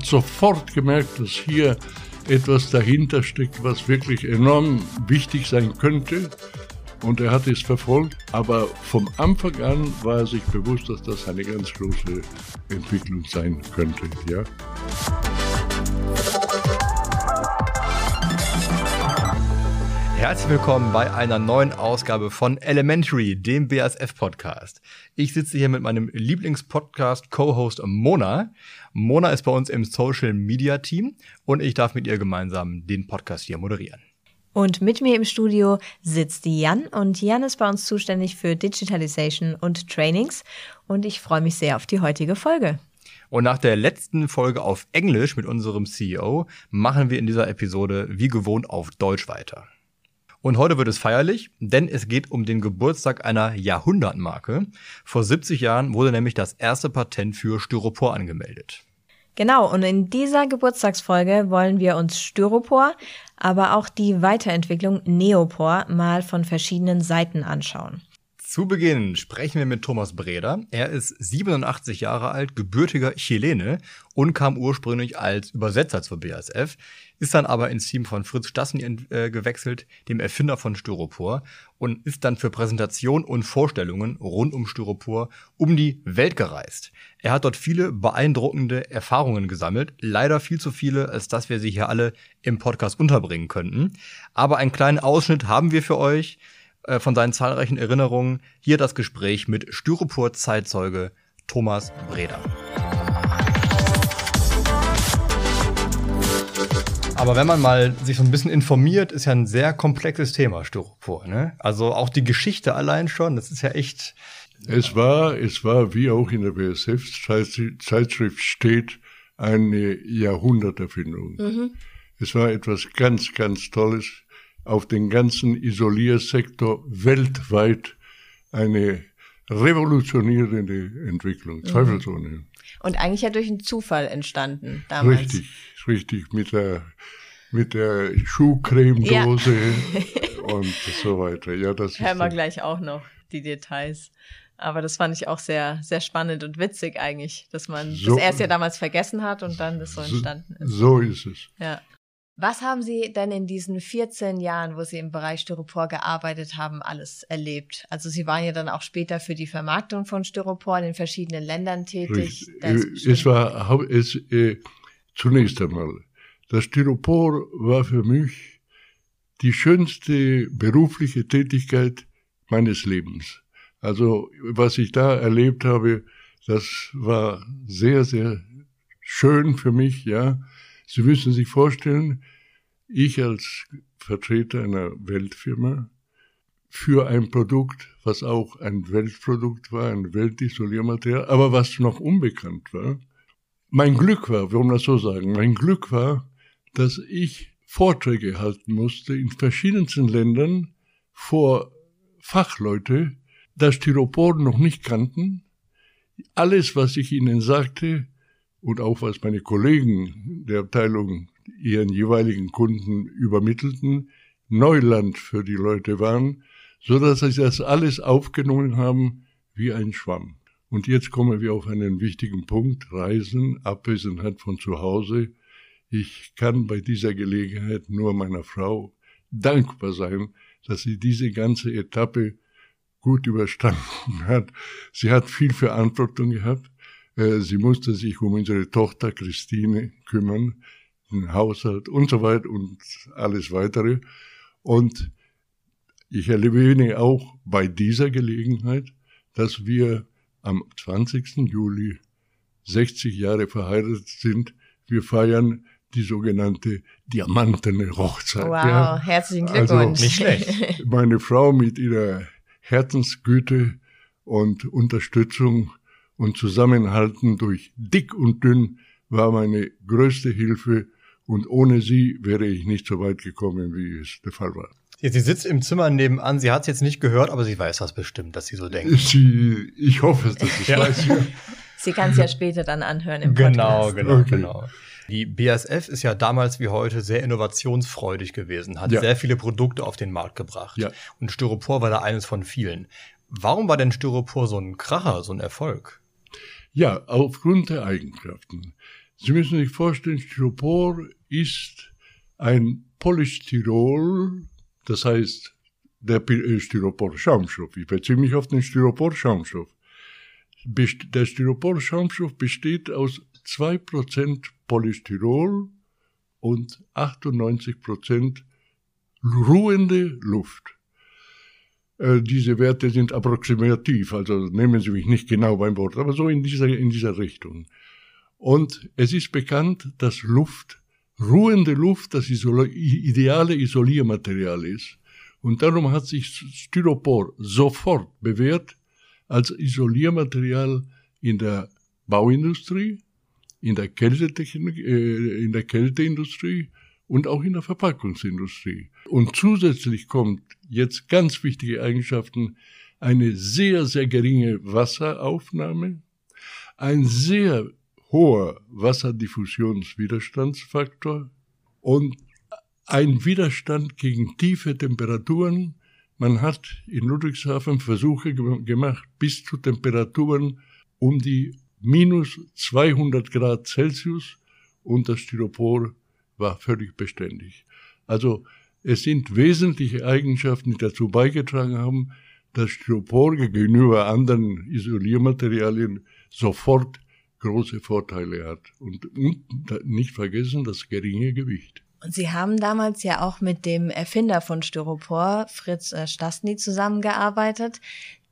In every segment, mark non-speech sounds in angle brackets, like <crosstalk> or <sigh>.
hat sofort gemerkt, dass hier etwas dahinter steckt, was wirklich enorm wichtig sein könnte. Und er hat es verfolgt, aber vom Anfang an war er sich bewusst, dass das eine ganz große Entwicklung sein könnte. Ja. Herzlich willkommen bei einer neuen Ausgabe von Elementary, dem BASF-Podcast. Ich sitze hier mit meinem Lieblingspodcast-Co-Host Mona. Mona ist bei uns im Social Media Team und ich darf mit ihr gemeinsam den Podcast hier moderieren. Und mit mir im Studio sitzt Jan und Jan ist bei uns zuständig für Digitalization und Trainings und ich freue mich sehr auf die heutige Folge. Und nach der letzten Folge auf Englisch mit unserem CEO machen wir in dieser Episode wie gewohnt auf Deutsch weiter. Und heute wird es feierlich, denn es geht um den Geburtstag einer Jahrhundertmarke. Vor 70 Jahren wurde nämlich das erste Patent für Styropor angemeldet. Genau, und in dieser Geburtstagsfolge wollen wir uns Styropor, aber auch die Weiterentwicklung Neopor mal von verschiedenen Seiten anschauen. Zu Beginn sprechen wir mit Thomas Breder. Er ist 87 Jahre alt, gebürtiger Chilene und kam ursprünglich als Übersetzer zur BASF, ist dann aber ins Team von Fritz Stassen äh, gewechselt, dem Erfinder von Styropor, und ist dann für Präsentation und Vorstellungen rund um Styropor um die Welt gereist. Er hat dort viele beeindruckende Erfahrungen gesammelt, leider viel zu viele, als dass wir sie hier alle im Podcast unterbringen könnten. Aber einen kleinen Ausschnitt haben wir für euch. Äh, von seinen zahlreichen Erinnerungen. Hier das Gespräch mit Styropor-Zeitzeuge Thomas Breder. Aber wenn man mal sich so ein bisschen informiert, ist ja ein sehr komplexes Thema Styropor. Ne? Also auch die Geschichte allein schon, das ist ja echt. Es war, es war wie auch in der BSF-Zeitschrift steht, eine Jahrhunderterfindung. Mhm. Es war etwas ganz, ganz Tolles auf den ganzen Isoliersektor weltweit eine revolutionierende Entwicklung, mhm. zweifelsohne. Und eigentlich ja durch einen Zufall entstanden damals. Richtig, richtig, mit der, mit der Schuhcremedose ja. <laughs> und so weiter. Ja, das Hören wir gleich auch noch die Details. Aber das fand ich auch sehr, sehr spannend und witzig eigentlich, dass man so, das erst ja damals vergessen hat und dann das so entstanden ist. So ist es. Ja. Was haben Sie denn in diesen 14 Jahren, wo Sie im Bereich Styropor gearbeitet haben, alles erlebt? Also Sie waren ja dann auch später für die Vermarktung von Styropor in den verschiedenen Ländern tätig. Es war es, äh, zunächst einmal, das Styropor war für mich die schönste berufliche Tätigkeit meines Lebens. Also was ich da erlebt habe, das war sehr, sehr schön für mich, ja. Sie müssen sich vorstellen, ich als Vertreter einer Weltfirma für ein Produkt, was auch ein Weltprodukt war, ein Weltisoliermaterial, aber was noch unbekannt war. Mein Glück war, warum das so sagen, mein Glück war, dass ich Vorträge halten musste in verschiedensten Ländern vor Fachleute, das Styropor noch nicht kannten. Alles, was ich ihnen sagte, und auch was meine Kollegen der Abteilung ihren jeweiligen Kunden übermittelten, Neuland für die Leute waren, so dass sie das alles aufgenommen haben wie ein Schwamm. Und jetzt kommen wir auf einen wichtigen Punkt, Reisen, Abwesenheit von zu Hause. Ich kann bei dieser Gelegenheit nur meiner Frau dankbar sein, dass sie diese ganze Etappe gut überstanden <laughs> hat. Sie hat viel Verantwortung gehabt. Äh, sie musste sich um unsere Tochter Christine kümmern, den Haushalt und so weiter und alles weitere. Und ich erwähne auch bei dieser Gelegenheit, dass wir am 20. Juli 60 Jahre verheiratet sind. Wir feiern die sogenannte diamantene Hochzeit. Wow, ja. herzlichen Glückwunsch. Also, Nicht schlecht. <laughs> Meine Frau mit ihrer Herzensgüte und Unterstützung und Zusammenhalten durch dick und dünn war meine größte Hilfe und ohne sie wäre ich nicht so weit gekommen, wie es der Fall war. Sie sitzt im Zimmer nebenan, sie hat es jetzt nicht gehört, aber sie weiß das bestimmt, dass sie so denkt. Sie, ich hoffe es, dass ich ja. weiß. Ja. <laughs> Sie kann es ja später dann anhören im genau, Podcast. Genau, okay. genau. Die BASF ist ja damals wie heute sehr innovationsfreudig gewesen, hat ja. sehr viele Produkte auf den Markt gebracht. Ja. Und Styropor war da eines von vielen. Warum war denn Styropor so ein Kracher, so ein Erfolg? Ja, aufgrund der Eigenschaften. Sie müssen sich vorstellen, Styropor ist ein Polystyrol, das heißt der äh, Styropor-Schaumstoff. Ich beziehe mich auf den Styropor-Schaumstoff. Der Styropor-Schaumstoff besteht aus 2% Polystyrol und 98% ruhende Luft. Äh, diese Werte sind approximativ, also nehmen Sie mich nicht genau beim Wort, aber so in dieser, in dieser Richtung. Und es ist bekannt, dass Luft, ruhende Luft, das Isol ideale Isoliermaterial ist. Und darum hat sich Styropor sofort bewährt als Isoliermaterial in der Bauindustrie, in der Kältetechnik, äh, in der Kälteindustrie und auch in der Verpackungsindustrie. Und zusätzlich kommt jetzt ganz wichtige Eigenschaften, eine sehr, sehr geringe Wasseraufnahme, ein sehr hoher Wasserdiffusionswiderstandsfaktor und ein Widerstand gegen tiefe Temperaturen. Man hat in Ludwigshafen Versuche gemacht bis zu Temperaturen um die minus 200 Grad Celsius und das Styropor war völlig beständig. Also es sind wesentliche Eigenschaften, die dazu beigetragen haben, dass Styropor gegenüber anderen Isoliermaterialien sofort große Vorteile hat. Und, und nicht vergessen das geringe Gewicht. Und Sie haben damals ja auch mit dem Erfinder von Styropor, Fritz äh, Stastny, zusammengearbeitet.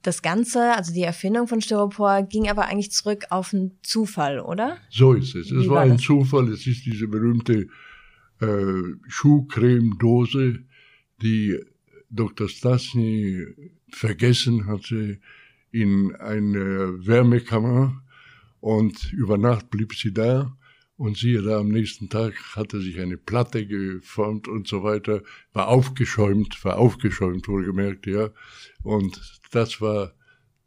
Das Ganze, also die Erfindung von Styropor, ging aber eigentlich zurück auf einen Zufall, oder? So ist es. Es war, war ein Zufall. Es ist diese berühmte äh, Schuhcreme-Dose, die Dr. Stastny vergessen hatte in eine Wärmekammer und über Nacht blieb sie da und siehe da, am nächsten Tag hatte sich eine Platte geformt und so weiter, war aufgeschäumt, war aufgeschäumt, wohlgemerkt, ja. Und das war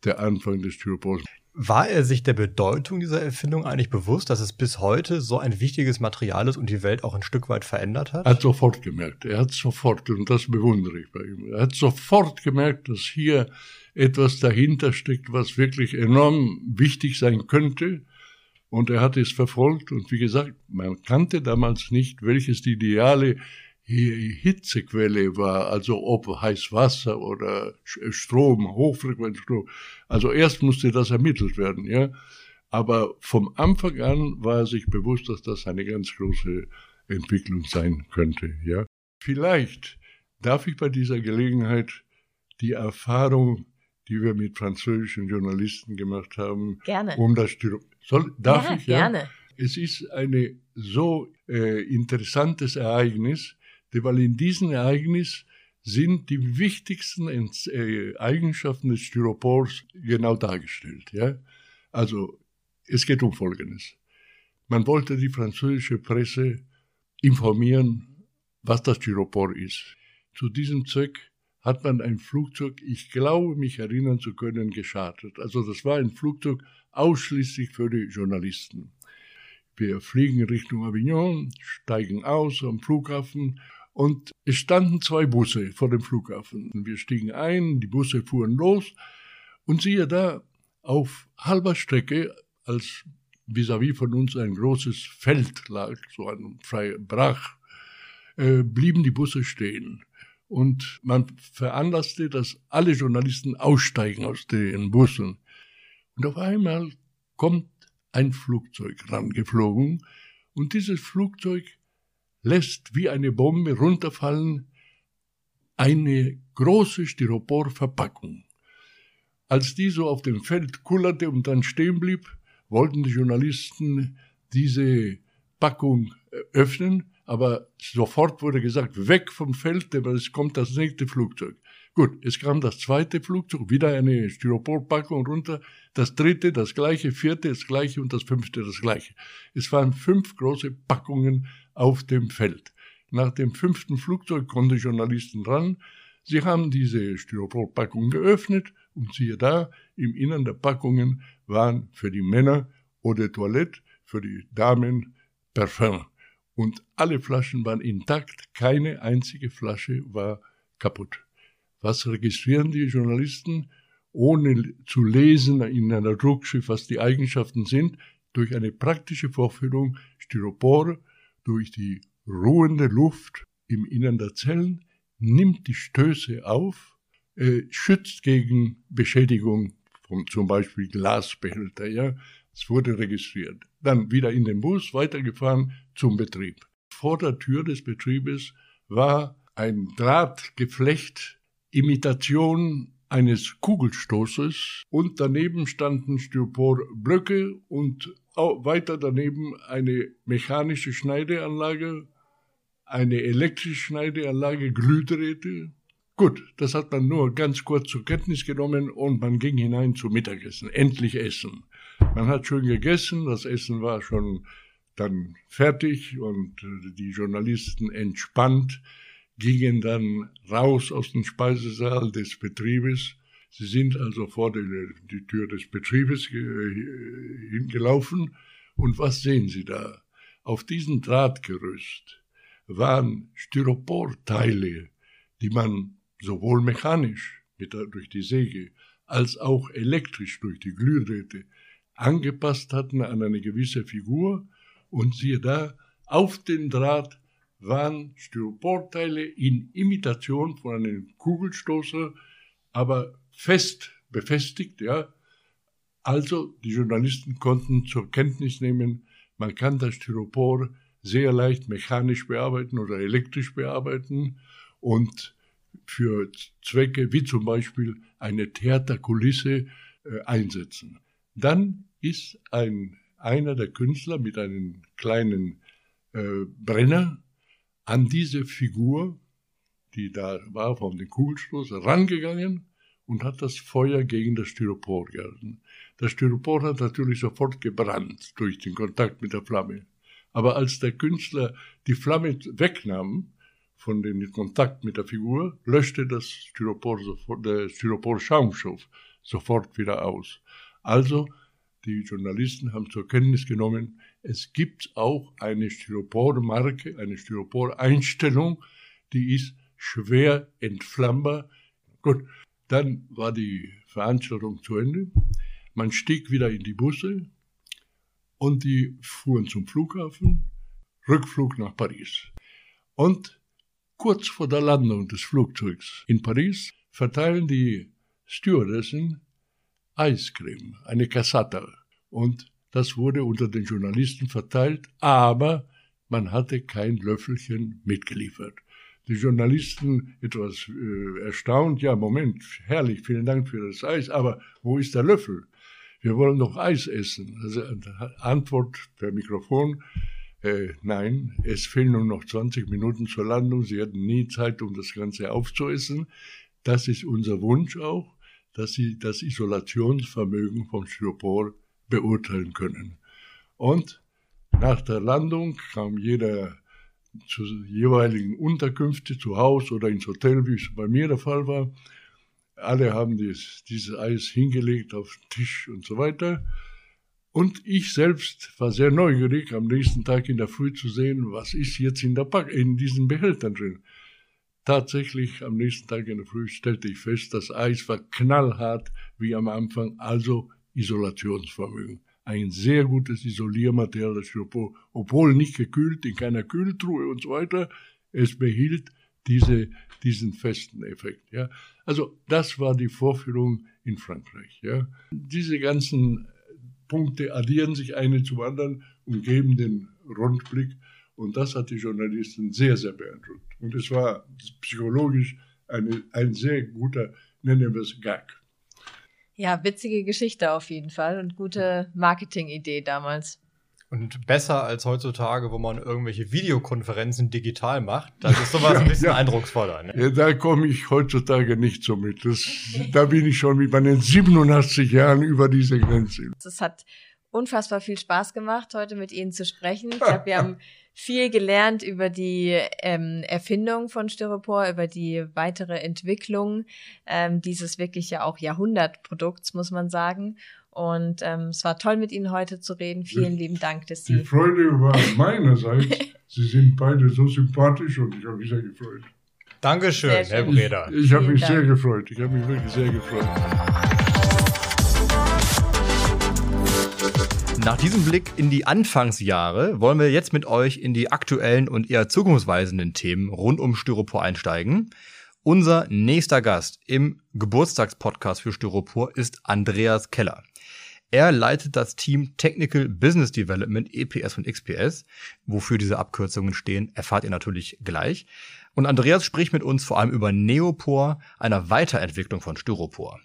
der Anfang des Styropors. War er sich der Bedeutung dieser Erfindung eigentlich bewusst, dass es bis heute so ein wichtiges Material ist und die Welt auch ein Stück weit verändert hat? Er hat sofort gemerkt. Er hat sofort, und das bewundere ich bei ihm, er hat sofort gemerkt, dass hier etwas dahinter steckt, was wirklich enorm wichtig sein könnte und er hat es verfolgt und wie gesagt, man kannte damals nicht, welches die ideale Hitzequelle war, also ob heiß Wasser oder Strom, Hochfrequenzstrom. Also erst musste das ermittelt werden, ja. Aber vom Anfang an war er sich bewusst, dass das eine ganz große Entwicklung sein könnte, ja. Vielleicht darf ich bei dieser Gelegenheit die Erfahrung, die wir mit französischen Journalisten gemacht haben, Gerne. um das soll, darf ja, ich? Ja, gerne. Es ist ein so äh, interessantes Ereignis, weil in diesem Ereignis sind die wichtigsten äh, Eigenschaften des Styropors genau dargestellt. Ja? Also es geht um Folgendes. Man wollte die französische Presse informieren, was das Styropor ist. Zu diesem Zweck hat man ein Flugzeug, ich glaube mich erinnern zu können, geschartet. Also das war ein Flugzeug ausschließlich für die Journalisten. Wir fliegen Richtung Avignon, steigen aus am Flughafen und es standen zwei Busse vor dem Flughafen. Wir stiegen ein, die Busse fuhren los und siehe da, auf halber Strecke, als vis-à-vis -vis von uns ein großes Feld lag, so ein freier Brach, äh, blieben die Busse stehen. Und man veranlasste, dass alle Journalisten aussteigen aus den Bussen. Und auf einmal kommt ein Flugzeug rangeflogen und dieses Flugzeug lässt wie eine Bombe runterfallen eine große Styroporverpackung. Als die so auf dem Feld kullerte und dann stehen blieb, wollten die Journalisten diese Packung öffnen, aber sofort wurde gesagt, weg vom Feld, denn es kommt das nächste Flugzeug. Gut, es kam das zweite Flugzeug, wieder eine Styroporpackung runter, das dritte, das gleiche, vierte, das gleiche und das fünfte, das gleiche. Es waren fünf große Packungen auf dem Feld. Nach dem fünften Flugzeug konnten Journalisten ran. Sie haben diese Styroporpackung geöffnet und siehe da, im Innern der Packungen waren für die Männer Eau de Toilette, für die Damen Parfum. Und alle Flaschen waren intakt, keine einzige Flasche war kaputt. Was registrieren die Journalisten, ohne zu lesen in einer Druckschrift, was die Eigenschaften sind? durch eine praktische Vorführung Styropor durch die ruhende Luft im Innern der Zellen, nimmt die Stöße auf, äh, schützt gegen Beschädigung von zum Beispiel Glasbehälter. Ja, es wurde registriert. Dann wieder in den Bus, weitergefahren zum Betrieb. Vor der Tür des Betriebes war ein Drahtgeflecht, Imitation eines Kugelstoßes und daneben standen Styroporblöcke und weiter daneben eine mechanische Schneideanlage, eine elektrische Schneideanlage, Glühdrähte. Gut, das hat man nur ganz kurz zur Kenntnis genommen und man ging hinein zum Mittagessen, endlich essen. Man hat schön gegessen, das Essen war schon dann fertig und die Journalisten entspannt gingen dann raus aus dem Speisesaal des Betriebes. Sie sind also vor die, die Tür des Betriebes hingelaufen. Und was sehen Sie da? Auf diesem Drahtgerüst waren Styroporteile, die man sowohl mechanisch mit der, durch die Säge als auch elektrisch durch die Glühdrähte angepasst hatten an eine gewisse Figur. Und siehe da, auf den Draht waren Styroporteile in Imitation von einem Kugelstoßer, aber fest befestigt, ja. Also die Journalisten konnten zur Kenntnis nehmen, man kann das Styropor sehr leicht mechanisch bearbeiten oder elektrisch bearbeiten und für Zwecke wie zum Beispiel eine Theaterkulisse äh, einsetzen. Dann ist ein, einer der Künstler mit einem kleinen äh, Brenner an diese Figur, die da war von dem Kugelstoß, rangegangen und hat das Feuer gegen das Styropor gehalten. Das Styropor hat natürlich sofort gebrannt durch den Kontakt mit der Flamme. Aber als der Künstler die Flamme wegnahm von dem Kontakt mit der Figur, löschte das Styropor sofort, der Styropor-Schaumstoff sofort wieder aus. Also die Journalisten haben zur Kenntnis genommen, es gibt auch eine Styropor-Marke, eine Styropor-Einstellung, die ist schwer entflammbar. Gut, dann war die Veranstaltung zu Ende. Man stieg wieder in die Busse und die fuhren zum Flughafen, Rückflug nach Paris. Und kurz vor der Landung des Flugzeugs in Paris verteilen die Stewardessen Eiscreme, eine Cassata. Und das wurde unter den Journalisten verteilt, aber man hatte kein Löffelchen mitgeliefert. Die Journalisten etwas äh, erstaunt, ja, Moment, herrlich, vielen Dank für das Eis, aber wo ist der Löffel? Wir wollen doch Eis essen. Also, Antwort per Mikrofon, äh, nein, es fehlen nur noch 20 Minuten zur Landung, Sie hatten nie Zeit, um das Ganze aufzuessen. Das ist unser Wunsch auch dass sie das Isolationsvermögen vom Styropor beurteilen können. Und nach der Landung kam jeder zu jeweiligen Unterkünfte, zu Haus oder ins Hotel, wie es bei mir der Fall war. Alle haben dies, dieses Eis hingelegt auf den Tisch und so weiter. Und ich selbst war sehr neugierig, am nächsten Tag in der Früh zu sehen, was ist jetzt in, der Pack in diesen Behältern drin. Tatsächlich am nächsten Tag in der Früh stellte ich fest, das Eis war knallhart wie am Anfang, also Isolationsvermögen. Ein sehr gutes Isoliermaterial, das Styropor, obwohl nicht gekühlt, in keiner Kühltruhe und so weiter, es behielt diese, diesen festen Effekt. Ja. Also das war die Vorführung in Frankreich. Ja. Diese ganzen Punkte addieren sich eine zum anderen und geben den Rundblick und das hat die Journalisten sehr, sehr beeindruckt. Und es war psychologisch eine, ein sehr guter, nennen wir es Gag. Ja, witzige Geschichte auf jeden Fall und gute Marketingidee damals. Und besser als heutzutage, wo man irgendwelche Videokonferenzen digital macht. Das <laughs> ist sowas ja, ein bisschen ja. eindrucksvoller. Ne? Ja, da komme ich heutzutage nicht so mit. Das, da bin ich schon mit meinen 87 Jahren über diese Grenze. Das hat unfassbar viel Spaß gemacht, heute mit Ihnen zu sprechen. Ich glaube, wir <laughs> haben viel gelernt über die ähm, Erfindung von Styropor, über die weitere Entwicklung ähm, dieses wirklich ja auch Jahrhundertprodukts, muss man sagen. Und ähm, es war toll, mit Ihnen heute zu reden. Vielen lieben Dank, dass Sie. Die Freude war meinerseits. <laughs> Sie sind beide so sympathisch und ich habe mich sehr gefreut. Dankeschön, Herr Breda. Ich, ich habe mich Dank. sehr gefreut. Ich habe mich wirklich sehr gefreut. Nach diesem Blick in die Anfangsjahre wollen wir jetzt mit euch in die aktuellen und eher zukunftsweisenden Themen rund um Styropor einsteigen. Unser nächster Gast im Geburtstagspodcast für Styropor ist Andreas Keller. Er leitet das Team Technical Business Development EPS und XPS. Wofür diese Abkürzungen stehen, erfahrt ihr natürlich gleich. Und Andreas spricht mit uns vor allem über Neopor, einer Weiterentwicklung von Styropor.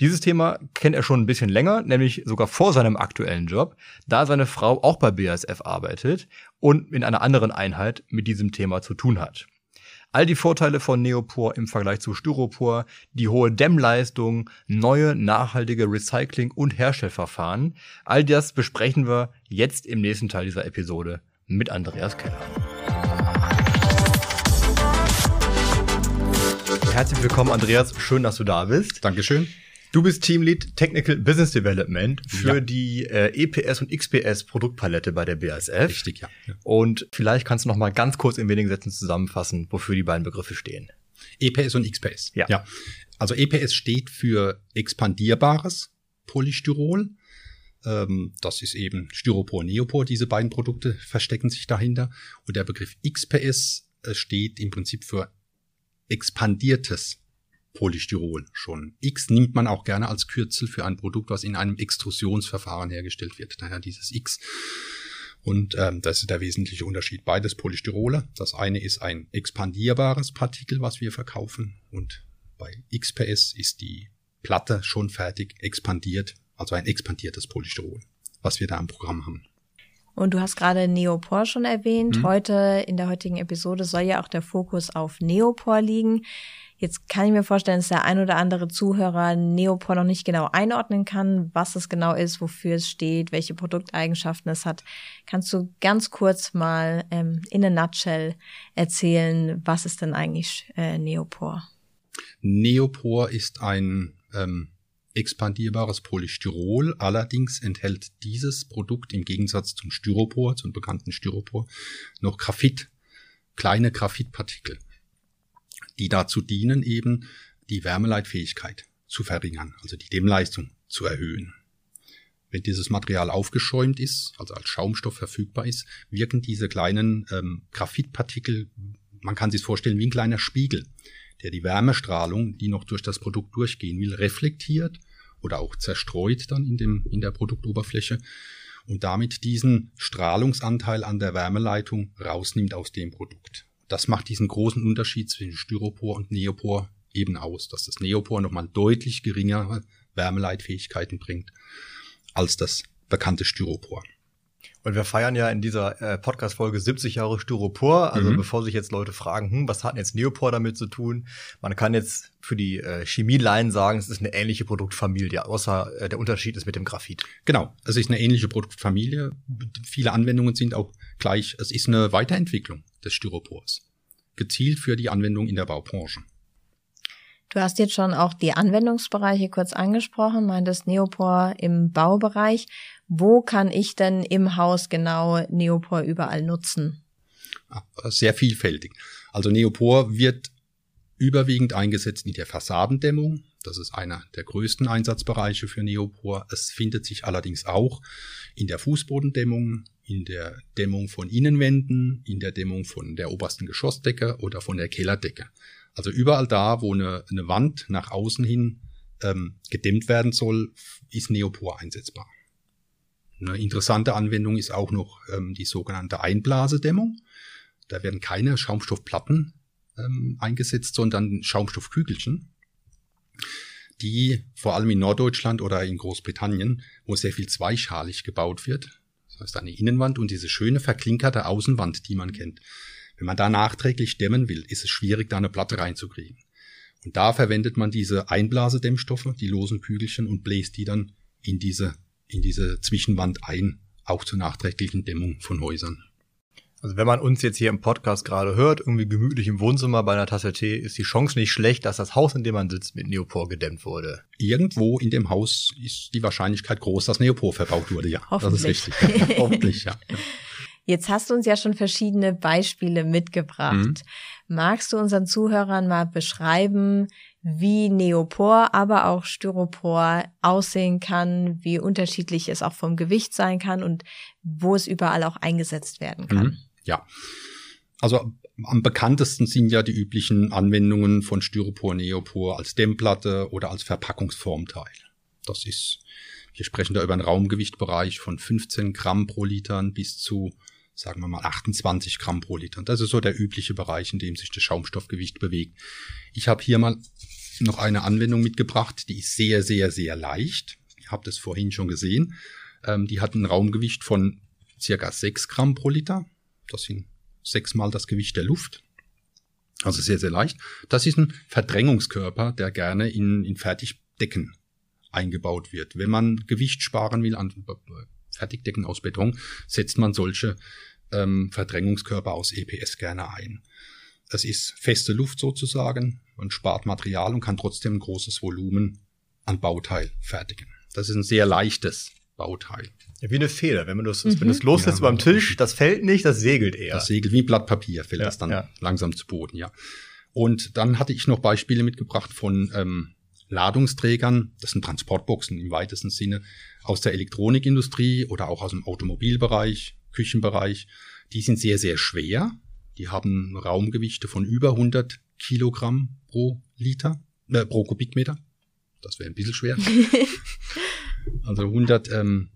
Dieses Thema kennt er schon ein bisschen länger, nämlich sogar vor seinem aktuellen Job, da seine Frau auch bei BASF arbeitet und in einer anderen Einheit mit diesem Thema zu tun hat. All die Vorteile von Neopor im Vergleich zu Styropor, die hohe Dämmleistung, neue nachhaltige Recycling- und Herstellverfahren, all das besprechen wir jetzt im nächsten Teil dieser Episode mit Andreas Keller. Herzlich willkommen, Andreas. Schön, dass du da bist. Dankeschön. Du bist Teamlead Technical Business Development für ja. die äh, EPS und XPS Produktpalette bei der BASF. Richtig, ja. ja. Und vielleicht kannst du noch mal ganz kurz in wenigen Sätzen zusammenfassen, wofür die beiden Begriffe stehen. EPS und XPS. Ja. ja. Also EPS steht für expandierbares Polystyrol. Ähm, das ist eben Styropor, Neopor. Diese beiden Produkte verstecken sich dahinter. Und der Begriff XPS äh, steht im Prinzip für expandiertes Polystyrol schon. X nimmt man auch gerne als Kürzel für ein Produkt, was in einem Extrusionsverfahren hergestellt wird. Daher dieses X. Und ähm, das ist der wesentliche Unterschied. Beides Polystyrole. Das eine ist ein expandierbares Partikel, was wir verkaufen. Und bei XPS ist die Platte schon fertig expandiert, also ein expandiertes Polystyrol, was wir da im Programm haben. Und du hast gerade Neopor schon erwähnt. Mhm. Heute, in der heutigen Episode, soll ja auch der Fokus auf Neopor liegen. Jetzt kann ich mir vorstellen, dass der ein oder andere Zuhörer Neopor noch nicht genau einordnen kann, was es genau ist, wofür es steht, welche Produkteigenschaften es hat. Kannst du ganz kurz mal ähm, in a nutshell erzählen, was ist denn eigentlich äh, Neopor? Neopor ist ein ähm, expandierbares Polystyrol. Allerdings enthält dieses Produkt im Gegensatz zum Styropor, zum bekannten Styropor, noch Graphit, kleine Graphitpartikel die dazu dienen, eben die Wärmeleitfähigkeit zu verringern, also die Dämmleistung zu erhöhen. Wenn dieses Material aufgeschäumt ist, also als Schaumstoff verfügbar ist, wirken diese kleinen ähm, Graphitpartikel, man kann sich vorstellen wie ein kleiner Spiegel, der die Wärmestrahlung, die noch durch das Produkt durchgehen will, reflektiert oder auch zerstreut dann in, dem, in der Produktoberfläche und damit diesen Strahlungsanteil an der Wärmeleitung rausnimmt aus dem Produkt das macht diesen großen Unterschied zwischen Styropor und Neopor eben aus, dass das Neopor nochmal deutlich geringere Wärmeleitfähigkeiten bringt als das bekannte Styropor. Und wir feiern ja in dieser äh, Podcast-Folge 70 Jahre Styropor. Also mhm. bevor sich jetzt Leute fragen, hm, was hat denn jetzt Neopor damit zu tun? Man kann jetzt für die äh, Chemieleien sagen, es ist eine ähnliche Produktfamilie, außer äh, der Unterschied ist mit dem Graphit. Genau, es ist eine ähnliche Produktfamilie. Viele Anwendungen sind auch gleich. Es ist eine Weiterentwicklung des Styropors, gezielt für die Anwendung in der Baubranche. Du hast jetzt schon auch die Anwendungsbereiche kurz angesprochen, meintest Neopor im Baubereich. Wo kann ich denn im Haus genau Neopor überall nutzen? Ah, sehr vielfältig. Also Neopor wird überwiegend eingesetzt in der Fassadendämmung. Das ist einer der größten Einsatzbereiche für Neopor. Es findet sich allerdings auch in der Fußbodendämmung, in der Dämmung von Innenwänden, in der Dämmung von der obersten Geschossdecke oder von der Kellerdecke. Also überall da, wo eine, eine Wand nach außen hin ähm, gedämmt werden soll, ist Neopor einsetzbar. Eine interessante Anwendung ist auch noch ähm, die sogenannte Einblasedämmung. Da werden keine Schaumstoffplatten ähm, eingesetzt, sondern Schaumstoffkügelchen, die vor allem in Norddeutschland oder in Großbritannien, wo sehr viel zweischalig gebaut wird, das heißt eine Innenwand und diese schöne verklinkerte Außenwand, die man kennt. Wenn man da nachträglich dämmen will, ist es schwierig, da eine Platte reinzukriegen. Und da verwendet man diese Einblasedämmstoffe, die losen Kügelchen und bläst die dann in diese, in diese Zwischenwand ein, auch zur nachträglichen Dämmung von Häusern. Also wenn man uns jetzt hier im Podcast gerade hört, irgendwie gemütlich im Wohnzimmer bei einer Tasse Tee, ist die Chance nicht schlecht, dass das Haus, in dem man sitzt, mit Neopor gedämmt wurde. Irgendwo in dem Haus ist die Wahrscheinlichkeit groß, dass Neopor verbaut wurde, ja. Das ist richtig. Hoffentlich, ja. Jetzt hast du uns ja schon verschiedene Beispiele mitgebracht. Mhm. Magst du unseren Zuhörern mal beschreiben, wie Neopor, aber auch Styropor aussehen kann, wie unterschiedlich es auch vom Gewicht sein kann und wo es überall auch eingesetzt werden kann. Mhm. Ja. Also am bekanntesten sind ja die üblichen Anwendungen von Styropor, Neopor als Dämmplatte oder als Verpackungsformteil. Das ist, wir sprechen da über einen Raumgewichtbereich von 15 Gramm pro Liter bis zu sagen wir mal 28 Gramm pro Liter. Das ist so der übliche Bereich, in dem sich das Schaumstoffgewicht bewegt. Ich habe hier mal noch eine Anwendung mitgebracht, die ist sehr, sehr, sehr leicht. Ihr habt es vorhin schon gesehen. Ähm, die hat ein Raumgewicht von circa 6 Gramm pro Liter. Das sind sechsmal das Gewicht der Luft. Also sehr, sehr leicht. Das ist ein Verdrängungskörper, der gerne in, in Fertigdecken eingebaut wird. Wenn man Gewicht sparen will an Fertigdecken aus Beton, setzt man solche ähm, Verdrängungskörper aus EPS gerne ein. Es ist feste Luft sozusagen, man spart Material und kann trotzdem ein großes Volumen an Bauteil fertigen. Das ist ein sehr leichtes Bauteil. Ja, wie eine Feder. Wenn man das, mhm. wenn es loslässt ja, beim Tisch, das fällt nicht, das segelt eher. Das segelt wie Blatt Papier, fällt ja, das dann ja. langsam zu Boden, ja. Und dann hatte ich noch Beispiele mitgebracht von ähm, Ladungsträgern, das sind Transportboxen im weitesten Sinne, aus der Elektronikindustrie oder auch aus dem Automobilbereich, Küchenbereich. Die sind sehr, sehr schwer. Die haben Raumgewichte von über 100 Kilogramm pro Liter, äh, pro Kubikmeter. Das wäre ein bisschen schwer. <laughs> also 100 ähm,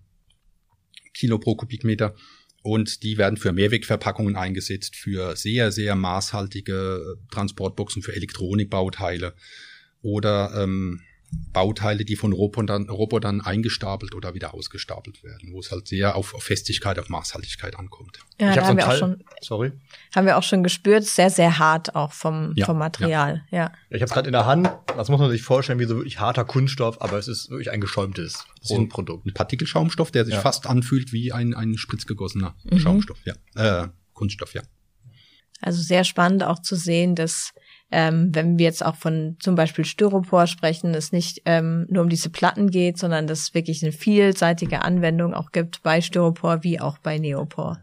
Kilo pro Kubikmeter. Und die werden für Mehrwegverpackungen eingesetzt, für sehr, sehr maßhaltige Transportboxen, für Elektronikbauteile oder ähm, Bauteile, die von Robotern, Robotern eingestapelt oder wieder ausgestapelt werden, wo es halt sehr auf, auf Festigkeit, auf Maßhaltigkeit ankommt. Ja, ich da haben wir Teil, auch schon, sorry. Haben wir auch schon gespürt, sehr, sehr hart auch vom, ja, vom Material, ja. ja. Ich habe es gerade in der Hand, das muss man sich vorstellen, wie so wirklich harter Kunststoff, aber es ist wirklich ein geschäumtes Produkt. Ein Partikelschaumstoff, der sich ja. fast anfühlt wie ein, ein spritzgegossener mhm. Schaumstoff, ja. Äh, Kunststoff, ja. Also sehr spannend auch zu sehen, dass ähm, wenn wir jetzt auch von zum Beispiel Styropor sprechen, es nicht ähm, nur um diese Platten geht, sondern dass es wirklich eine vielseitige Anwendung auch gibt bei Styropor wie auch bei Neopor.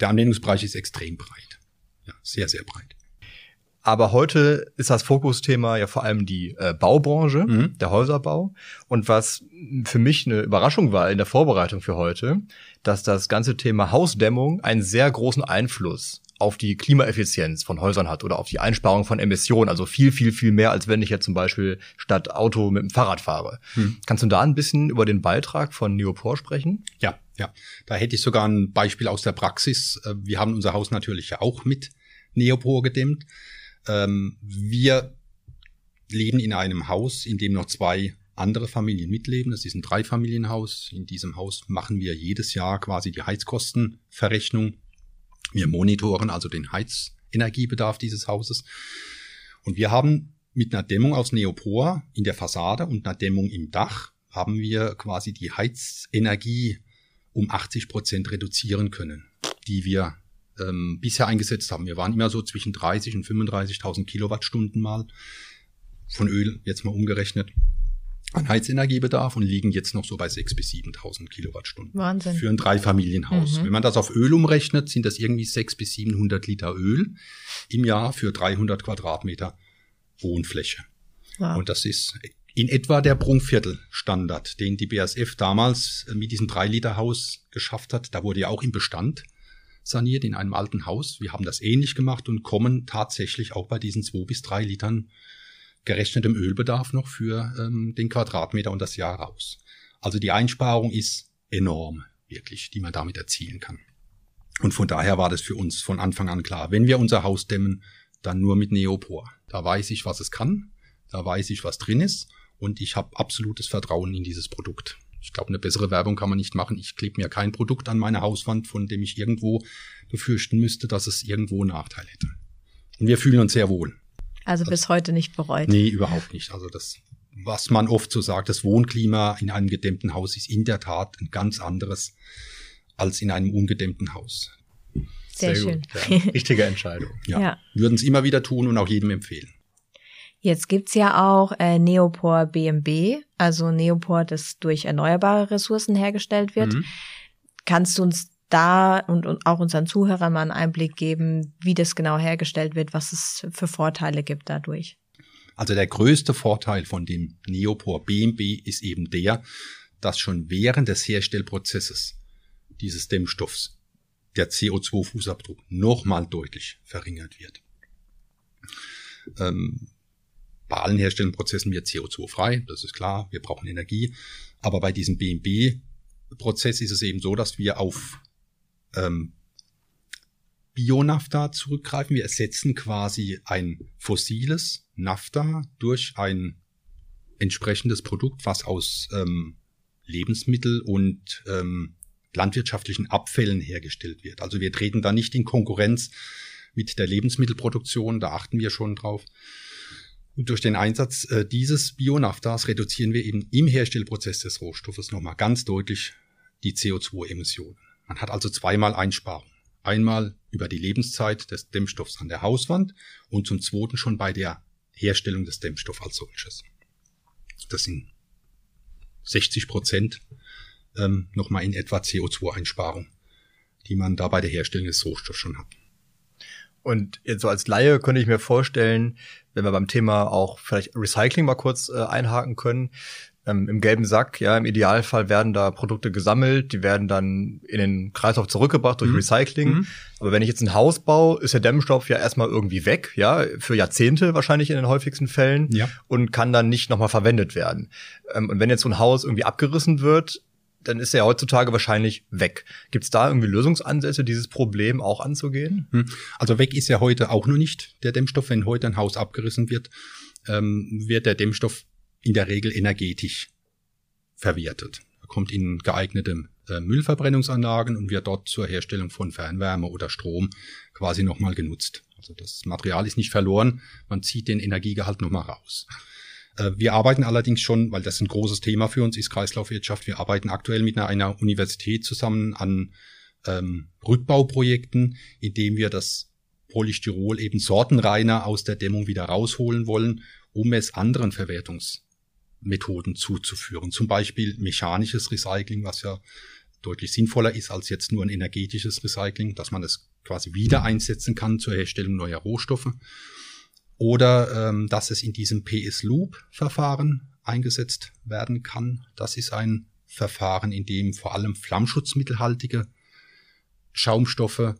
Der Anwendungsbereich ist extrem breit. Ja, sehr, sehr breit. Aber heute ist das Fokusthema ja vor allem die äh, Baubranche, mhm. der Häuserbau. Und was für mich eine Überraschung war in der Vorbereitung für heute, dass das ganze Thema Hausdämmung einen sehr großen Einfluss auf die Klimaeffizienz von Häusern hat oder auf die Einsparung von Emissionen. Also viel, viel, viel mehr, als wenn ich jetzt zum Beispiel statt Auto mit dem Fahrrad fahre. Hm. Kannst du da ein bisschen über den Beitrag von Neopor sprechen? Ja, ja. Da hätte ich sogar ein Beispiel aus der Praxis. Äh, wir haben unser Haus natürlich auch mit Neopor gedämmt. Ähm, wir leben in einem Haus, in dem noch zwei andere Familien mitleben. Das ist ein Dreifamilienhaus. In diesem Haus machen wir jedes Jahr quasi die Heizkostenverrechnung wir monitoren also den Heizenergiebedarf dieses Hauses. Und wir haben mit einer Dämmung aus Neopor in der Fassade und einer Dämmung im Dach haben wir quasi die Heizenergie um 80 Prozent reduzieren können, die wir ähm, bisher eingesetzt haben. Wir waren immer so zwischen 30 und 35.000 Kilowattstunden mal von Öl, jetzt mal umgerechnet an Heizenergiebedarf und liegen jetzt noch so bei 6.000 bis 7.000 Kilowattstunden. Wahnsinn. Für ein Dreifamilienhaus. Mhm. Wenn man das auf Öl umrechnet, sind das irgendwie 600 bis 700 Liter Öl im Jahr für 300 Quadratmeter Wohnfläche. Wow. Und das ist in etwa der Prunkviertelstandard, den die BASF damals mit diesem 3-Liter-Haus geschafft hat. Da wurde ja auch im Bestand saniert in einem alten Haus. Wir haben das ähnlich gemacht und kommen tatsächlich auch bei diesen 2 bis 3 Litern gerechnetem Ölbedarf noch für ähm, den Quadratmeter und das Jahr raus. Also die Einsparung ist enorm, wirklich, die man damit erzielen kann. Und von daher war das für uns von Anfang an klar, wenn wir unser Haus dämmen, dann nur mit Neopor. Da weiß ich, was es kann, da weiß ich, was drin ist und ich habe absolutes Vertrauen in dieses Produkt. Ich glaube, eine bessere Werbung kann man nicht machen. Ich klebe mir kein Produkt an meine Hauswand, von dem ich irgendwo befürchten müsste, dass es irgendwo einen Nachteil hätte. Und wir fühlen uns sehr wohl. Also das, bis heute nicht bereut. Nee, überhaupt nicht. Also das, was man oft so sagt, das Wohnklima in einem gedämmten Haus ist in der Tat ein ganz anderes als in einem ungedämmten Haus. Sehr, Sehr schön. Ja, <laughs> richtige Entscheidung. Ja. ja. Würden es immer wieder tun und auch jedem empfehlen. Jetzt gibt's ja auch äh, Neopor BMB, also Neopor, das durch erneuerbare Ressourcen hergestellt wird. Mhm. Kannst du uns da und, und auch unseren Zuhörern mal einen Einblick geben, wie das genau hergestellt wird, was es für Vorteile gibt dadurch. Also der größte Vorteil von dem Neopor BMB ist eben der, dass schon während des Herstellprozesses dieses Dämmstoffs der CO2-Fußabdruck nochmal deutlich verringert wird. Ähm, bei allen Herstellungsprozessen wird CO2 frei, das ist klar, wir brauchen Energie. Aber bei diesem BMB-Prozess ist es eben so, dass wir auf ähm, Bionafta zurückgreifen. Wir ersetzen quasi ein fossiles Nafta durch ein entsprechendes Produkt, was aus ähm, Lebensmittel und ähm, landwirtschaftlichen Abfällen hergestellt wird. Also wir treten da nicht in Konkurrenz mit der Lebensmittelproduktion, da achten wir schon drauf. Und durch den Einsatz äh, dieses Bionaftas reduzieren wir eben im Herstellprozess des Rohstoffes nochmal ganz deutlich die CO2-Emissionen. Man hat also zweimal Einsparungen. Einmal über die Lebenszeit des Dämmstoffs an der Hauswand und zum zweiten schon bei der Herstellung des Dämmstoffs als solches. Das sind 60 Prozent ähm, nochmal in etwa CO2-Einsparung, die man da bei der Herstellung des Rohstoffs schon hat. Und jetzt so als Laie könnte ich mir vorstellen, wenn wir beim Thema auch vielleicht Recycling mal kurz äh, einhaken können, ähm, im gelben Sack, ja, im Idealfall werden da Produkte gesammelt, die werden dann in den Kreislauf zurückgebracht durch mhm. Recycling. Mhm. Aber wenn ich jetzt ein Haus baue, ist der Dämmstoff ja erstmal irgendwie weg, ja, für Jahrzehnte wahrscheinlich in den häufigsten Fällen ja. und kann dann nicht nochmal verwendet werden. Ähm, und wenn jetzt so ein Haus irgendwie abgerissen wird, dann ist er heutzutage wahrscheinlich weg. Gibt es da irgendwie Lösungsansätze, dieses Problem auch anzugehen? Hm. Also weg ist ja heute auch noch nicht der Dämmstoff. Wenn heute ein Haus abgerissen wird, ähm, wird der Dämmstoff in der Regel energetisch verwertet. Er kommt in geeignete äh, Müllverbrennungsanlagen und wird dort zur Herstellung von Fernwärme oder Strom quasi nochmal genutzt. Also das Material ist nicht verloren, man zieht den Energiegehalt nochmal raus. Äh, wir arbeiten allerdings schon, weil das ein großes Thema für uns ist, Kreislaufwirtschaft, wir arbeiten aktuell mit einer, einer Universität zusammen an ähm, Rückbauprojekten, indem wir das Polystyrol eben sortenreiner aus der Dämmung wieder rausholen wollen, um es anderen Verwertungs Methoden zuzuführen. Zum Beispiel mechanisches Recycling, was ja deutlich sinnvoller ist als jetzt nur ein energetisches Recycling, dass man es quasi wieder einsetzen kann zur Herstellung neuer Rohstoffe. Oder ähm, dass es in diesem PS-Loop-Verfahren eingesetzt werden kann. Das ist ein Verfahren, in dem vor allem flammschutzmittelhaltige Schaumstoffe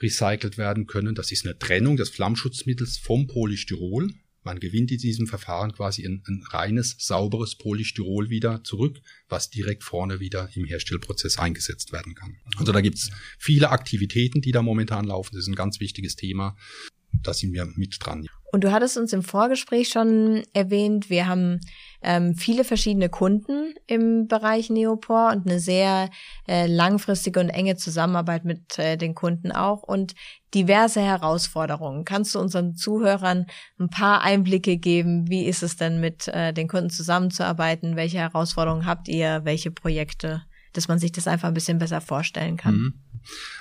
recycelt werden können. Das ist eine Trennung des Flammschutzmittels vom Polystyrol. Man gewinnt in diesem Verfahren quasi ein, ein, reines, sauberes Polystyrol wieder zurück, was direkt vorne wieder im Herstellprozess eingesetzt werden kann. Also da gibt's viele Aktivitäten, die da momentan laufen. Das ist ein ganz wichtiges Thema. Da sind wir mit dran. Und du hattest uns im Vorgespräch schon erwähnt, wir haben ähm, viele verschiedene Kunden im Bereich Neopor und eine sehr äh, langfristige und enge Zusammenarbeit mit äh, den Kunden auch und diverse Herausforderungen. Kannst du unseren Zuhörern ein paar Einblicke geben? Wie ist es denn mit äh, den Kunden zusammenzuarbeiten? Welche Herausforderungen habt ihr? Welche Projekte? Dass man sich das einfach ein bisschen besser vorstellen kann. Mhm.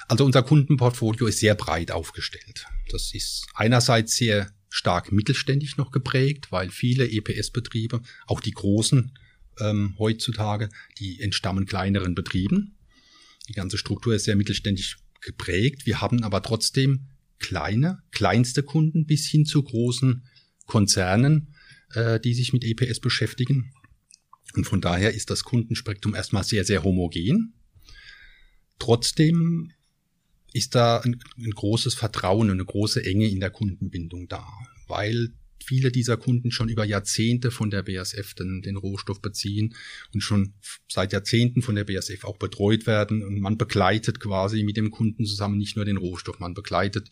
Also unser Kundenportfolio ist sehr breit aufgestellt. Das ist einerseits sehr stark mittelständisch noch geprägt, weil viele EPS-Betriebe, auch die großen ähm, heutzutage, die entstammen kleineren Betrieben. Die ganze Struktur ist sehr mittelständisch geprägt. Wir haben aber trotzdem kleine, kleinste Kunden bis hin zu großen Konzernen, äh, die sich mit EPS beschäftigen. Und von daher ist das Kundenspektrum erstmal sehr, sehr homogen. Trotzdem ist da ein, ein großes Vertrauen und eine große Enge in der Kundenbindung da, weil viele dieser Kunden schon über Jahrzehnte von der BASF den, den Rohstoff beziehen und schon seit Jahrzehnten von der BASF auch betreut werden. Und man begleitet quasi mit dem Kunden zusammen nicht nur den Rohstoff, man begleitet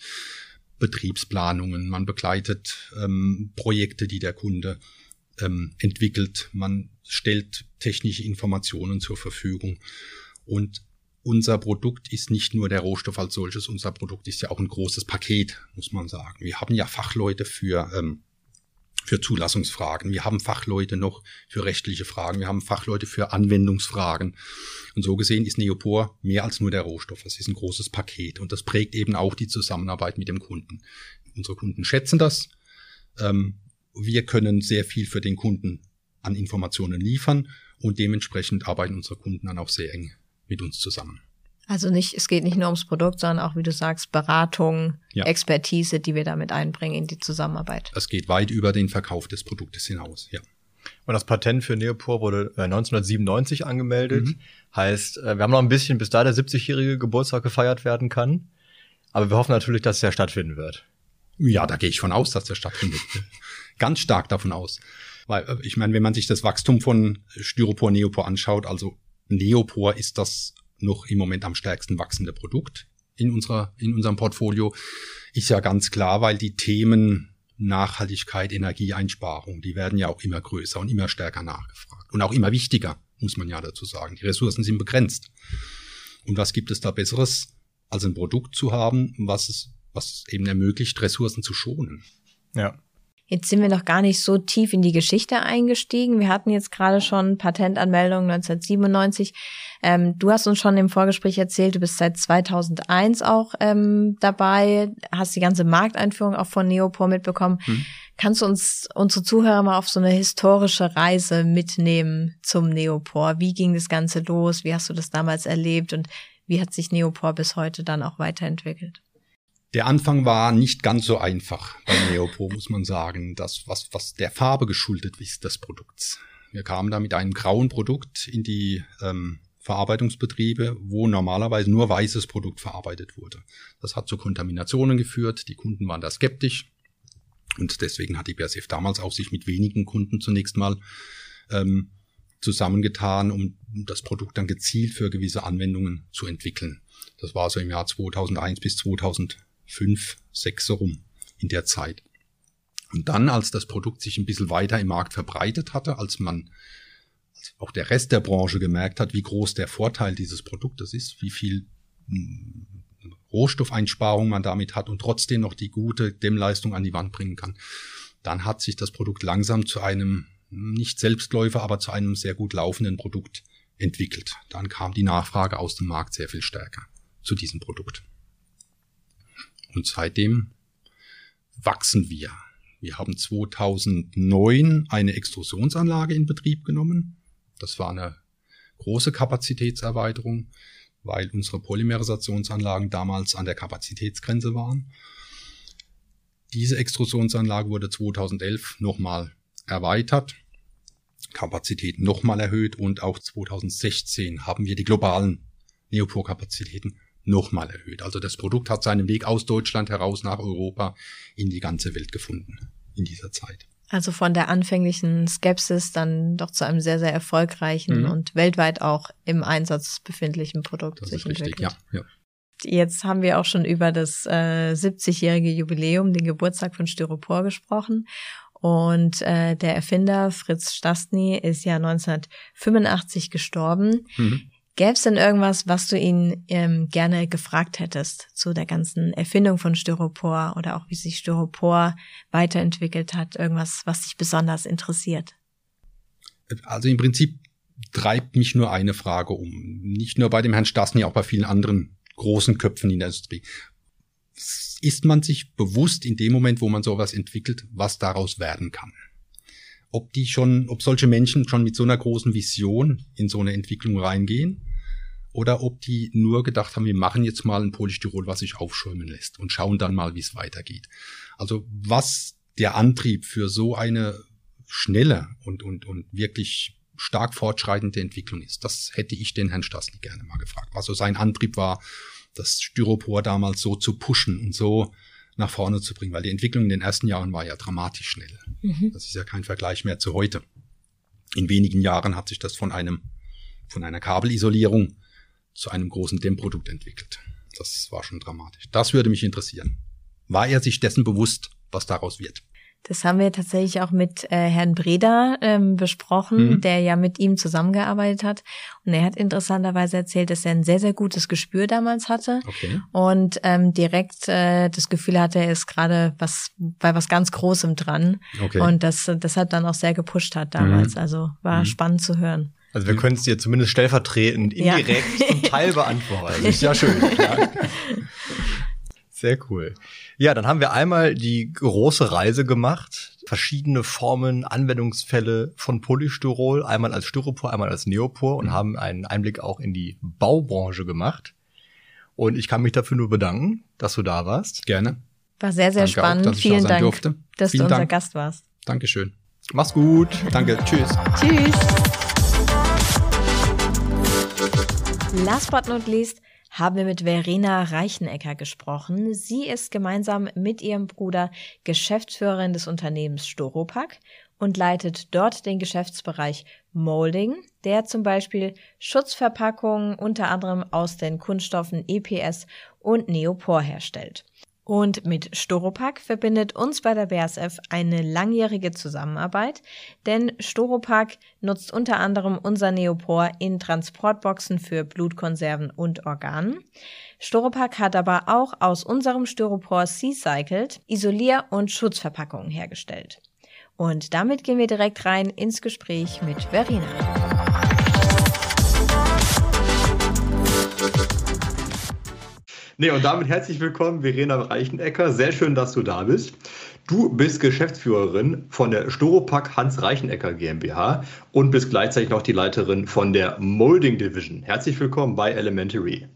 Betriebsplanungen, man begleitet ähm, Projekte, die der Kunde ähm, entwickelt, man stellt technische Informationen zur Verfügung. Und unser Produkt ist nicht nur der Rohstoff als solches, unser Produkt ist ja auch ein großes Paket, muss man sagen. Wir haben ja Fachleute für, ähm, für Zulassungsfragen, wir haben Fachleute noch für rechtliche Fragen, wir haben Fachleute für Anwendungsfragen. Und so gesehen ist Neopor mehr als nur der Rohstoff. Es ist ein großes Paket und das prägt eben auch die Zusammenarbeit mit dem Kunden. Unsere Kunden schätzen das. Ähm, wir können sehr viel für den Kunden an Informationen liefern und dementsprechend arbeiten unsere Kunden dann auch sehr eng mit uns zusammen. Also nicht, es geht nicht nur ums Produkt, sondern auch, wie du sagst, Beratung, ja. Expertise, die wir damit einbringen in die Zusammenarbeit. Es geht weit über den Verkauf des Produktes hinaus, ja. Und das Patent für Neopor wurde 1997 äh, angemeldet. Mhm. Heißt, äh, wir haben noch ein bisschen, bis da der 70-jährige Geburtstag gefeiert werden kann. Aber wir hoffen natürlich, dass der stattfinden wird. Ja, da gehe ich von aus, dass der stattfindet. <laughs> Ganz stark davon aus. Weil, äh, ich meine, wenn man sich das Wachstum von Styropor, Neopor anschaut, also Neopor ist das noch im Moment am stärksten wachsende Produkt in unserer, in unserem Portfolio. Ist ja ganz klar, weil die Themen Nachhaltigkeit, Energieeinsparung, die werden ja auch immer größer und immer stärker nachgefragt. Und auch immer wichtiger, muss man ja dazu sagen. Die Ressourcen sind begrenzt. Und was gibt es da Besseres, als ein Produkt zu haben, was es, was eben ermöglicht, Ressourcen zu schonen? Ja. Jetzt sind wir noch gar nicht so tief in die Geschichte eingestiegen. Wir hatten jetzt gerade schon Patentanmeldung 1997. Ähm, du hast uns schon im Vorgespräch erzählt, du bist seit 2001 auch ähm, dabei, hast die ganze Markteinführung auch von Neopor mitbekommen. Hm. Kannst du uns unsere Zuhörer mal auf so eine historische Reise mitnehmen zum Neopor? Wie ging das Ganze los? Wie hast du das damals erlebt und wie hat sich Neopor bis heute dann auch weiterentwickelt? Der Anfang war nicht ganz so einfach bei Neopo, muss man sagen. Das, was, was der Farbe geschuldet ist des Produkts. Wir kamen da mit einem grauen Produkt in die ähm, Verarbeitungsbetriebe, wo normalerweise nur weißes Produkt verarbeitet wurde. Das hat zu Kontaminationen geführt. Die Kunden waren da skeptisch. Und deswegen hat die BASF damals auch sich mit wenigen Kunden zunächst mal ähm, zusammengetan, um das Produkt dann gezielt für gewisse Anwendungen zu entwickeln. Das war so im Jahr 2001 bis 2000 fünf, sechs rum in der Zeit. Und dann, als das Produkt sich ein bisschen weiter im Markt verbreitet hatte, als man als auch der Rest der Branche gemerkt hat, wie groß der Vorteil dieses Produktes ist, wie viel hm, Rohstoffeinsparung man damit hat und trotzdem noch die gute Dämmleistung an die Wand bringen kann, dann hat sich das Produkt langsam zu einem nicht Selbstläufer, aber zu einem sehr gut laufenden Produkt entwickelt. Dann kam die Nachfrage aus dem Markt sehr viel stärker zu diesem Produkt. Und seitdem wachsen wir. Wir haben 2009 eine Extrusionsanlage in Betrieb genommen. Das war eine große Kapazitätserweiterung, weil unsere Polymerisationsanlagen damals an der Kapazitätsgrenze waren. Diese Extrusionsanlage wurde 2011 nochmal erweitert, Kapazität nochmal erhöht und auch 2016 haben wir die globalen Neopor-Kapazitäten nochmal erhöht. Also das Produkt hat seinen Weg aus Deutschland heraus nach Europa in die ganze Welt gefunden in dieser Zeit. Also von der anfänglichen Skepsis dann doch zu einem sehr, sehr erfolgreichen mhm. und weltweit auch im Einsatz befindlichen Produkt das sich entwickelt. Richtig, ja, ja. Jetzt haben wir auch schon über das äh, 70-jährige Jubiläum, den Geburtstag von Styropor gesprochen. Und äh, der Erfinder Fritz Stastny ist ja 1985 gestorben. Mhm. Gäbe es denn irgendwas, was du ihn ähm, gerne gefragt hättest zu der ganzen Erfindung von Styropor oder auch wie sich Styropor weiterentwickelt hat? Irgendwas, was dich besonders interessiert? Also im Prinzip treibt mich nur eine Frage um. Nicht nur bei dem Herrn Stasny, auch bei vielen anderen großen Köpfen in der Industrie. Ist man sich bewusst in dem Moment, wo man sowas entwickelt, was daraus werden kann? ob die schon, ob solche Menschen schon mit so einer großen Vision in so eine Entwicklung reingehen oder ob die nur gedacht haben, wir machen jetzt mal ein Polystyrol, was sich aufschäumen lässt und schauen dann mal, wie es weitergeht. Also was der Antrieb für so eine schnelle und, und, und wirklich stark fortschreitende Entwicklung ist, das hätte ich den Herrn Stasny gerne mal gefragt. Was so sein Antrieb war, das Styropor damals so zu pushen und so nach vorne zu bringen, weil die Entwicklung in den ersten Jahren war ja dramatisch schnell. Mhm. Das ist ja kein Vergleich mehr zu heute. In wenigen Jahren hat sich das von einem, von einer Kabelisolierung zu einem großen Dämmprodukt entwickelt. Das war schon dramatisch. Das würde mich interessieren. War er sich dessen bewusst, was daraus wird? Das haben wir tatsächlich auch mit äh, Herrn Breda ähm, besprochen, mhm. der ja mit ihm zusammengearbeitet hat. Und er hat interessanterweise erzählt, dass er ein sehr, sehr gutes Gespür damals hatte okay. und ähm, direkt äh, das Gefühl hatte, er ist gerade was bei was ganz Großem dran. Okay. Und das deshalb dann auch sehr gepusht hat damals. Mhm. Also war mhm. spannend zu hören. Also wir können es dir zumindest stellvertretend indirekt ja. zum Teil <laughs> beantworten. Ist ja schön. Ja. <laughs> Sehr cool. Ja, dann haben wir einmal die große Reise gemacht. Verschiedene Formen, Anwendungsfälle von Polystyrol, einmal als Styropor, einmal als Neopor und haben einen Einblick auch in die Baubranche gemacht. Und ich kann mich dafür nur bedanken, dass du da warst. Gerne. War sehr, sehr Danke spannend. auch, dass ich Vielen da sein Dank, durfte. dass Vielen du unser Dank. Gast warst. Dankeschön. Mach's gut. Danke. Tschüss. Tschüss. Last but not least haben wir mit Verena Reichenecker gesprochen. Sie ist gemeinsam mit ihrem Bruder Geschäftsführerin des Unternehmens Storopack und leitet dort den Geschäftsbereich Molding, der zum Beispiel Schutzverpackungen unter anderem aus den Kunststoffen EPS und Neopor herstellt. Und mit Storopack verbindet uns bei der BASF eine langjährige Zusammenarbeit, denn Storopack nutzt unter anderem unser Neopor in Transportboxen für Blutkonserven und Organen. Storopack hat aber auch aus unserem Styropor Sea-Cycled Isolier- und Schutzverpackungen hergestellt. Und damit gehen wir direkt rein ins Gespräch mit Verena. Nee, und damit herzlich willkommen, Verena Reichenecker. Sehr schön, dass du da bist. Du bist Geschäftsführerin von der Storopack Hans Reichenecker GmbH und bist gleichzeitig noch die Leiterin von der Molding Division. Herzlich willkommen bei Elementary.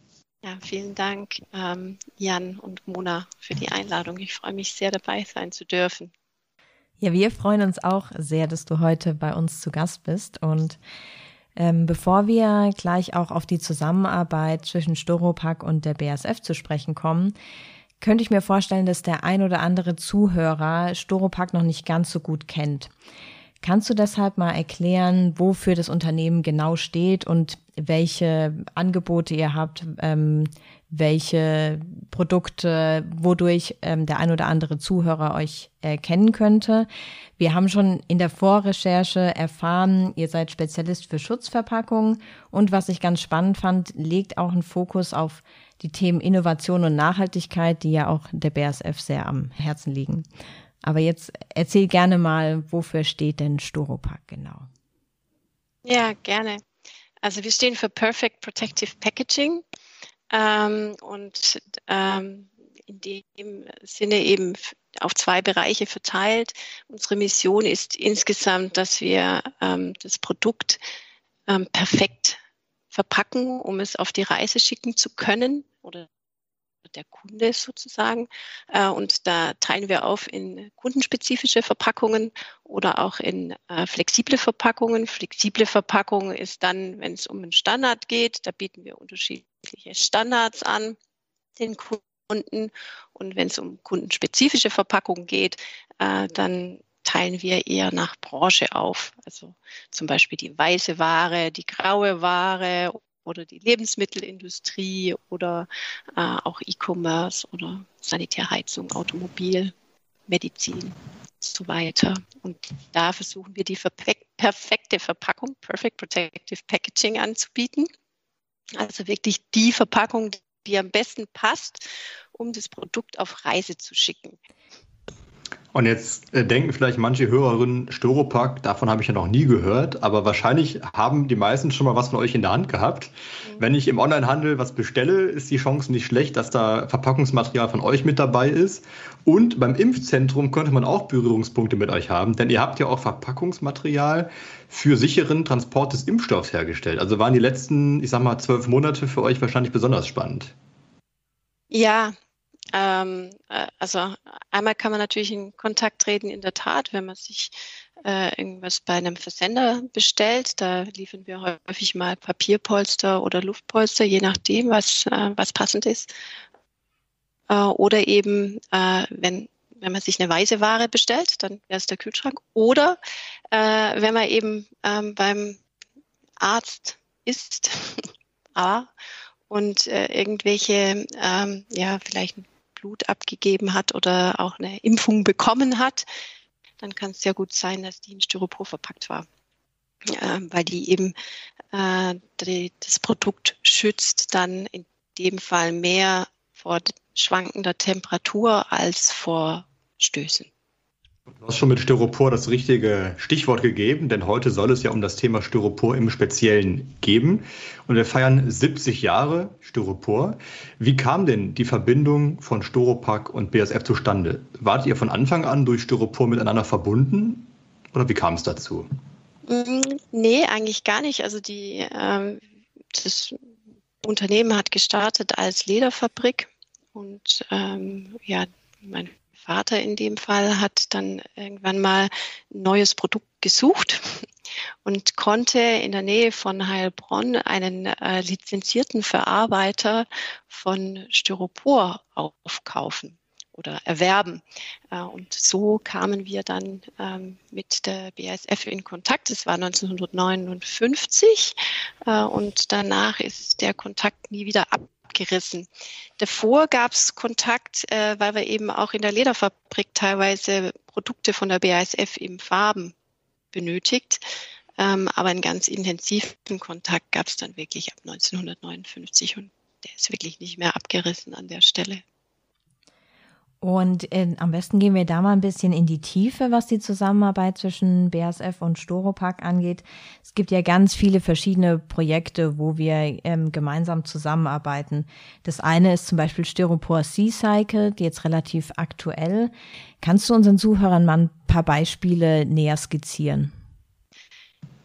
Ja, vielen Dank, ähm, Jan und Mona, für die Einladung. Ich freue mich sehr, dabei sein zu dürfen. Ja, wir freuen uns auch sehr, dass du heute bei uns zu Gast bist. Und ähm, bevor wir gleich auch auf die Zusammenarbeit zwischen Storopack und der BASF zu sprechen kommen, könnte ich mir vorstellen, dass der ein oder andere Zuhörer Storopack noch nicht ganz so gut kennt. Kannst du deshalb mal erklären, wofür das Unternehmen genau steht und welche Angebote ihr habt, ähm, welche Produkte, wodurch ähm, der ein oder andere Zuhörer euch erkennen könnte? Wir haben schon in der Vorrecherche erfahren, ihr seid Spezialist für Schutzverpackungen und was ich ganz spannend fand, legt auch einen Fokus auf die Themen Innovation und Nachhaltigkeit, die ja auch der BASF sehr am Herzen liegen. Aber jetzt erzähl gerne mal, wofür steht denn Storopack genau? Ja, gerne. Also wir stehen für Perfect Protective Packaging ähm, und ähm, in dem Sinne eben auf zwei Bereiche verteilt. Unsere Mission ist insgesamt, dass wir ähm, das Produkt ähm, perfekt verpacken, um es auf die Reise schicken zu können oder der Kunde sozusagen. Äh, Und da teilen wir auf in kundenspezifische Verpackungen oder auch in äh, flexible Verpackungen. Flexible Verpackung ist dann, wenn es um einen Standard geht, da bieten wir unterschiedliche Standards an den Kunden. Und wenn es um kundenspezifische Verpackungen geht, äh, dann teilen wir eher nach Branche auf. Also zum Beispiel die weiße Ware, die graue Ware oder die Lebensmittelindustrie oder äh, auch E-Commerce oder Sanitärheizung, Automobil, Medizin und so weiter. Und da versuchen wir die perfekte Verpackung, Perfect Protective Packaging anzubieten. Also wirklich die Verpackung, die am besten passt, um das Produkt auf Reise zu schicken. Und jetzt äh, denken vielleicht manche Hörerinnen, Storopack, davon habe ich ja noch nie gehört, aber wahrscheinlich haben die meisten schon mal was von euch in der Hand gehabt. Mhm. Wenn ich im Onlinehandel was bestelle, ist die Chance nicht schlecht, dass da Verpackungsmaterial von euch mit dabei ist. Und beim Impfzentrum könnte man auch Berührungspunkte mit euch haben, denn ihr habt ja auch Verpackungsmaterial für sicheren Transport des Impfstoffs hergestellt. Also waren die letzten, ich sag mal, zwölf Monate für euch wahrscheinlich besonders spannend. Ja, ähm, äh, also einmal kann man natürlich in Kontakt treten, in der Tat, wenn man sich äh, irgendwas bei einem Versender bestellt. Da liefern wir häufig mal Papierpolster oder Luftpolster, je nachdem, was, äh, was passend ist. Äh, oder eben, äh, wenn, wenn man sich eine weiße Ware bestellt, dann wäre es der Kühlschrank. Oder äh, wenn man eben ähm, beim Arzt ist, <laughs> A, und äh, irgendwelche, ähm, ja, vielleicht ein Blut abgegeben hat oder auch eine Impfung bekommen hat, dann kann es sehr gut sein, dass die in Styropor verpackt war, äh, weil die eben äh, die, das Produkt schützt dann in dem Fall mehr vor schwankender Temperatur als vor Stößen. Du hast schon mit Styropor das richtige Stichwort gegeben, denn heute soll es ja um das Thema Styropor im Speziellen geben. Und wir feiern 70 Jahre Styropor. Wie kam denn die Verbindung von Storopack und BSF zustande? Wart ihr von Anfang an durch Styropor miteinander verbunden oder wie kam es dazu? Nee, eigentlich gar nicht. Also die, ähm, das Unternehmen hat gestartet als Lederfabrik und ähm, ja, mein Vater in dem Fall hat dann irgendwann mal ein neues Produkt gesucht und konnte in der Nähe von Heilbronn einen äh, lizenzierten Verarbeiter von Styropor aufkaufen oder erwerben. Äh, und so kamen wir dann ähm, mit der BASF in Kontakt. Das war 1959 äh, und danach ist der Kontakt nie wieder abgerissen. Davor gab es Kontakt, äh, weil wir eben auch in der Lederfabrik teilweise Produkte von der BASF in Farben benötigt. Ähm, aber einen ganz intensiven Kontakt gab es dann wirklich ab 1959 und der ist wirklich nicht mehr abgerissen an der Stelle. Und äh, am besten gehen wir da mal ein bisschen in die Tiefe, was die Zusammenarbeit zwischen BASF und Storopack angeht. Es gibt ja ganz viele verschiedene Projekte, wo wir ähm, gemeinsam zusammenarbeiten. Das eine ist zum Beispiel Styropor Sea Cycle, die jetzt relativ aktuell. Kannst du unseren Zuhörern mal ein paar Beispiele näher skizzieren?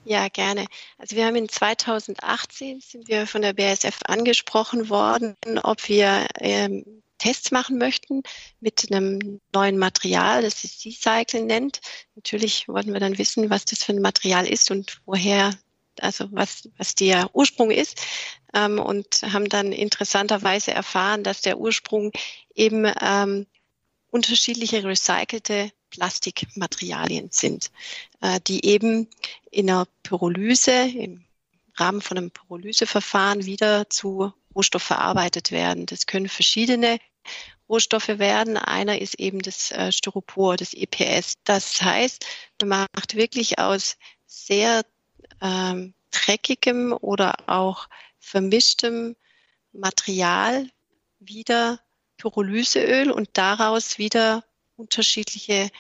Ja, gerne. Also wir haben in 2018 sind wir von der BASF angesprochen worden, ob wir ähm, Tests machen möchten mit einem neuen Material, das sich C-Cycle nennt. Natürlich wollten wir dann wissen, was das für ein Material ist und woher, also was, was der Ursprung ist. Ähm, und haben dann interessanterweise erfahren, dass der Ursprung eben ähm, unterschiedliche recycelte Plastikmaterialien sind, äh, die eben in einer Pyrolyse, im Rahmen von einem Pyrolyseverfahren wieder zu Rohstoff verarbeitet werden. Das können verschiedene Rohstoffe werden. Einer ist eben das äh, Styropor, das EPS. Das heißt, man macht wirklich aus sehr ähm, dreckigem oder auch vermischtem Material wieder Pyrolyseöl und daraus wieder unterschiedliche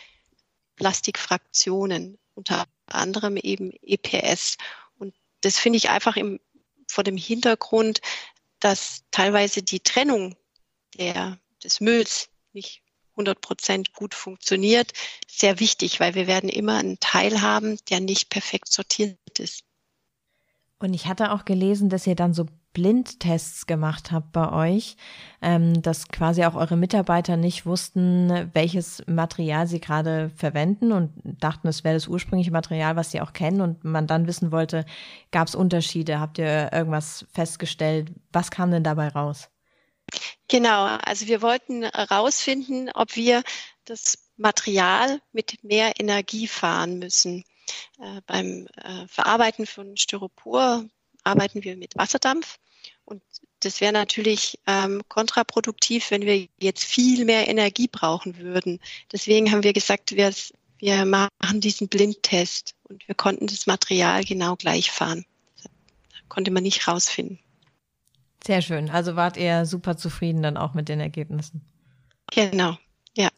Plastikfraktionen, unter anderem eben EPS. Und das finde ich einfach im, vor dem Hintergrund, dass teilweise die Trennung der, des Mülls nicht 100 Prozent gut funktioniert, sehr wichtig, weil wir werden immer einen Teil haben, der nicht perfekt sortiert ist. Und ich hatte auch gelesen, dass ihr dann so Blindtests gemacht habt bei euch, ähm, dass quasi auch eure Mitarbeiter nicht wussten, welches Material sie gerade verwenden und dachten, es wäre das ursprüngliche Material, was sie auch kennen und man dann wissen wollte, gab es Unterschiede? Habt ihr irgendwas festgestellt? Was kam denn dabei raus? Genau, also wir wollten herausfinden, ob wir das Material mit mehr Energie fahren müssen. Äh, beim äh, Verarbeiten von Styropor arbeiten wir mit Wasserdampf und das wäre natürlich ähm, kontraproduktiv, wenn wir jetzt viel mehr Energie brauchen würden. Deswegen haben wir gesagt, wir, wir machen diesen Blindtest und wir konnten das Material genau gleich fahren. Das konnte man nicht rausfinden. Sehr schön. Also wart ihr super zufrieden dann auch mit den Ergebnissen. Genau, ja.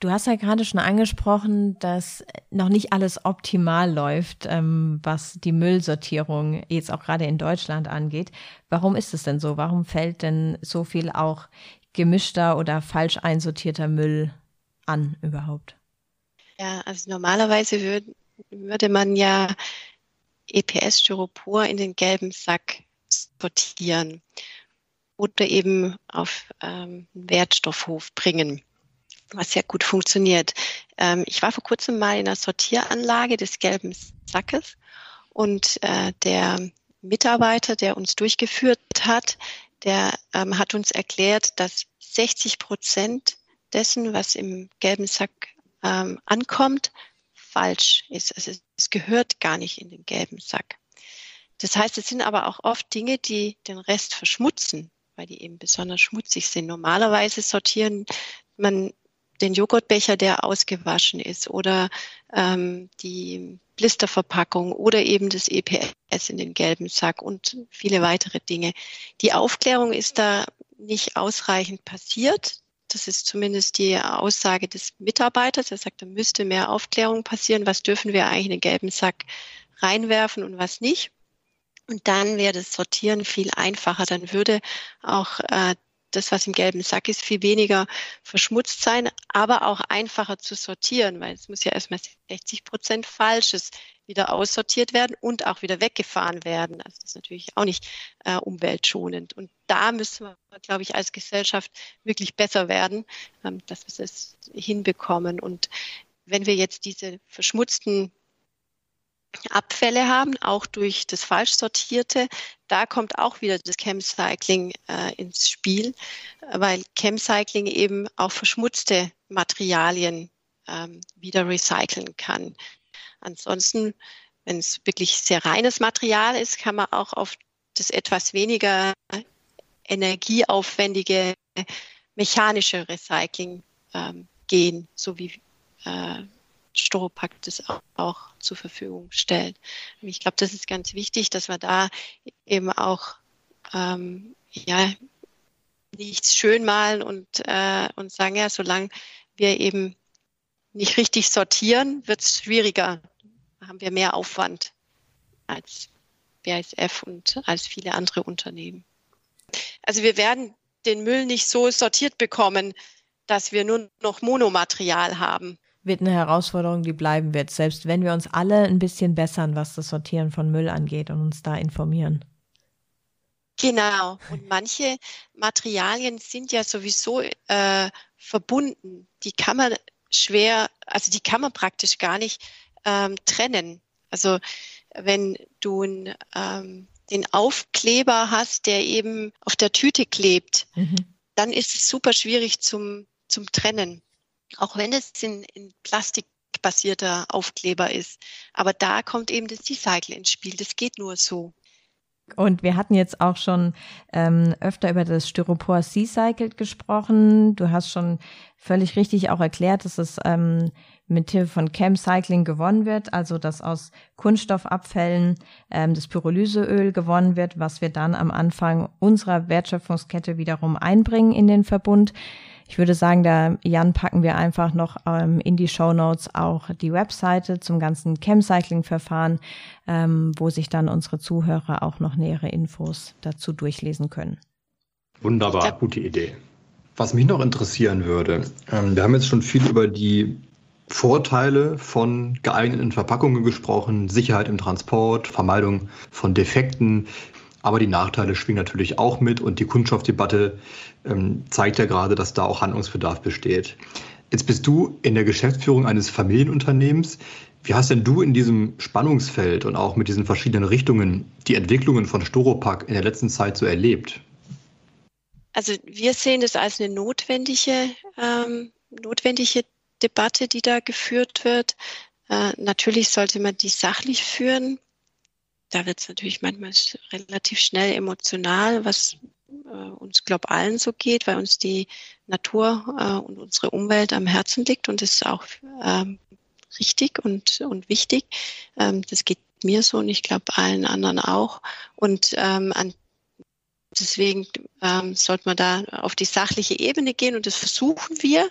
Du hast ja gerade schon angesprochen, dass noch nicht alles optimal läuft, ähm, was die Müllsortierung jetzt auch gerade in Deutschland angeht. Warum ist es denn so? Warum fällt denn so viel auch gemischter oder falsch einsortierter Müll an überhaupt? Ja, also normalerweise würd, würde man ja EPS-Styropor in den gelben Sack sortieren oder eben auf ähm, Wertstoffhof bringen, was sehr gut funktioniert. Ähm, ich war vor kurzem mal in einer Sortieranlage des gelben Sackes und äh, der Mitarbeiter, der uns durchgeführt hat, der ähm, hat uns erklärt, dass 60 Prozent dessen, was im gelben Sack ähm, ankommt, falsch ist. Also es gehört gar nicht in den gelben Sack. Das heißt, es sind aber auch oft Dinge, die den Rest verschmutzen, weil die eben besonders schmutzig sind. Normalerweise sortieren man den Joghurtbecher, der ausgewaschen ist oder ähm, die Blisterverpackung oder eben das EPS in den gelben Sack und viele weitere Dinge. Die Aufklärung ist da nicht ausreichend passiert. Das ist zumindest die Aussage des Mitarbeiters. Er sagt, da müsste mehr Aufklärung passieren. Was dürfen wir eigentlich in den gelben Sack reinwerfen und was nicht? Und dann wäre das Sortieren viel einfacher. Dann würde auch äh, das, was im gelben Sack ist, viel weniger verschmutzt sein, aber auch einfacher zu sortieren, weil es muss ja erstmal 60 Prozent Falsches wieder aussortiert werden und auch wieder weggefahren werden. Also das ist natürlich auch nicht äh, umweltschonend. Und da müssen wir, glaube ich, als Gesellschaft wirklich besser werden, ähm, dass wir das hinbekommen. Und wenn wir jetzt diese verschmutzten Abfälle haben, auch durch das falsch sortierte. Da kommt auch wieder das Chemcycling äh, ins Spiel, weil Chemcycling eben auch verschmutzte Materialien ähm, wieder recyceln kann. Ansonsten, wenn es wirklich sehr reines Material ist, kann man auch auf das etwas weniger energieaufwendige mechanische Recycling ähm, gehen, so wie äh, Storopack das auch, zur Verfügung stellt. Ich glaube, das ist ganz wichtig, dass wir da eben auch ähm, ja, nichts schön malen und, äh, und sagen, ja, solange wir eben nicht richtig sortieren, wird es schwieriger. Da haben wir mehr Aufwand als BASF und als viele andere Unternehmen. Also wir werden den Müll nicht so sortiert bekommen, dass wir nur noch Monomaterial haben wird eine Herausforderung, die bleiben wird, selbst wenn wir uns alle ein bisschen bessern, was das Sortieren von Müll angeht und uns da informieren. Genau. Und manche Materialien sind ja sowieso äh, verbunden. Die kann man schwer, also die kann man praktisch gar nicht ähm, trennen. Also wenn du ähm, den Aufkleber hast, der eben auf der Tüte klebt, mhm. dann ist es super schwierig zum, zum Trennen auch wenn es in, in Plastik basierter Aufkleber ist. Aber da kommt eben das Recycle ins Spiel. Das geht nur so. Und wir hatten jetzt auch schon ähm, öfter über das Styropor Sea-Cycled gesprochen. Du hast schon völlig richtig auch erklärt, dass es ähm, mit Hilfe von Chemcycling gewonnen wird, also dass aus Kunststoffabfällen ähm, das Pyrolyseöl gewonnen wird, was wir dann am Anfang unserer Wertschöpfungskette wiederum einbringen in den Verbund. Ich würde sagen, da Jan packen wir einfach noch ähm, in die Show Notes auch die Webseite zum ganzen Chemcycling-Verfahren, ähm, wo sich dann unsere Zuhörer auch noch nähere Infos dazu durchlesen können. Wunderbar, gute Idee. Was mich noch interessieren würde, ähm, wir haben jetzt schon viel über die Vorteile von geeigneten Verpackungen gesprochen, Sicherheit im Transport, Vermeidung von Defekten. Aber die Nachteile schwingen natürlich auch mit und die Kunststoffdebatte ähm, zeigt ja gerade, dass da auch Handlungsbedarf besteht. Jetzt bist du in der Geschäftsführung eines Familienunternehmens. Wie hast denn du in diesem Spannungsfeld und auch mit diesen verschiedenen Richtungen die Entwicklungen von Storopack in der letzten Zeit so erlebt? Also wir sehen das als eine notwendige, ähm, notwendige Debatte, die da geführt wird. Äh, natürlich sollte man die sachlich führen da wird es natürlich manchmal relativ schnell emotional, was äh, uns, glaube allen so geht, weil uns die Natur äh, und unsere Umwelt am Herzen liegt und das ist auch ähm, richtig und, und wichtig. Ähm, das geht mir so und ich glaube allen anderen auch. Und ähm, an, deswegen ähm, sollte man da auf die sachliche Ebene gehen und das versuchen wir.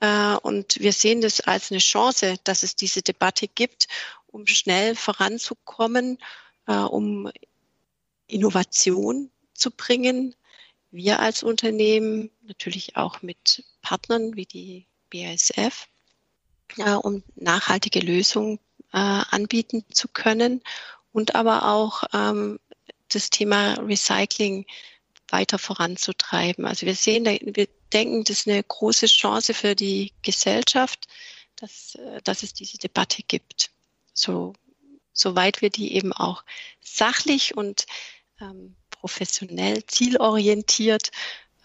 Äh, und wir sehen das als eine Chance, dass es diese Debatte gibt, um schnell voranzukommen äh, um Innovation zu bringen. Wir als Unternehmen natürlich auch mit Partnern wie die BASF, äh, um nachhaltige Lösungen äh, anbieten zu können und aber auch ähm, das Thema Recycling weiter voranzutreiben. Also wir sehen, wir denken, das ist eine große Chance für die Gesellschaft, dass, äh, dass es diese Debatte gibt. So soweit wir die eben auch sachlich und ähm, professionell, zielorientiert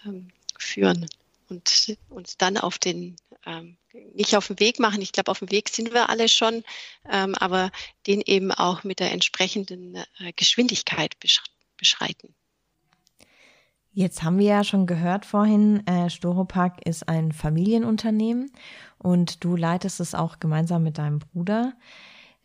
ähm, führen und uns dann auf den, ähm, nicht auf den Weg machen. Ich glaube, auf dem Weg sind wir alle schon, ähm, aber den eben auch mit der entsprechenden äh, Geschwindigkeit beschreiten. Jetzt haben wir ja schon gehört vorhin, äh, Storopack ist ein Familienunternehmen und du leitest es auch gemeinsam mit deinem Bruder.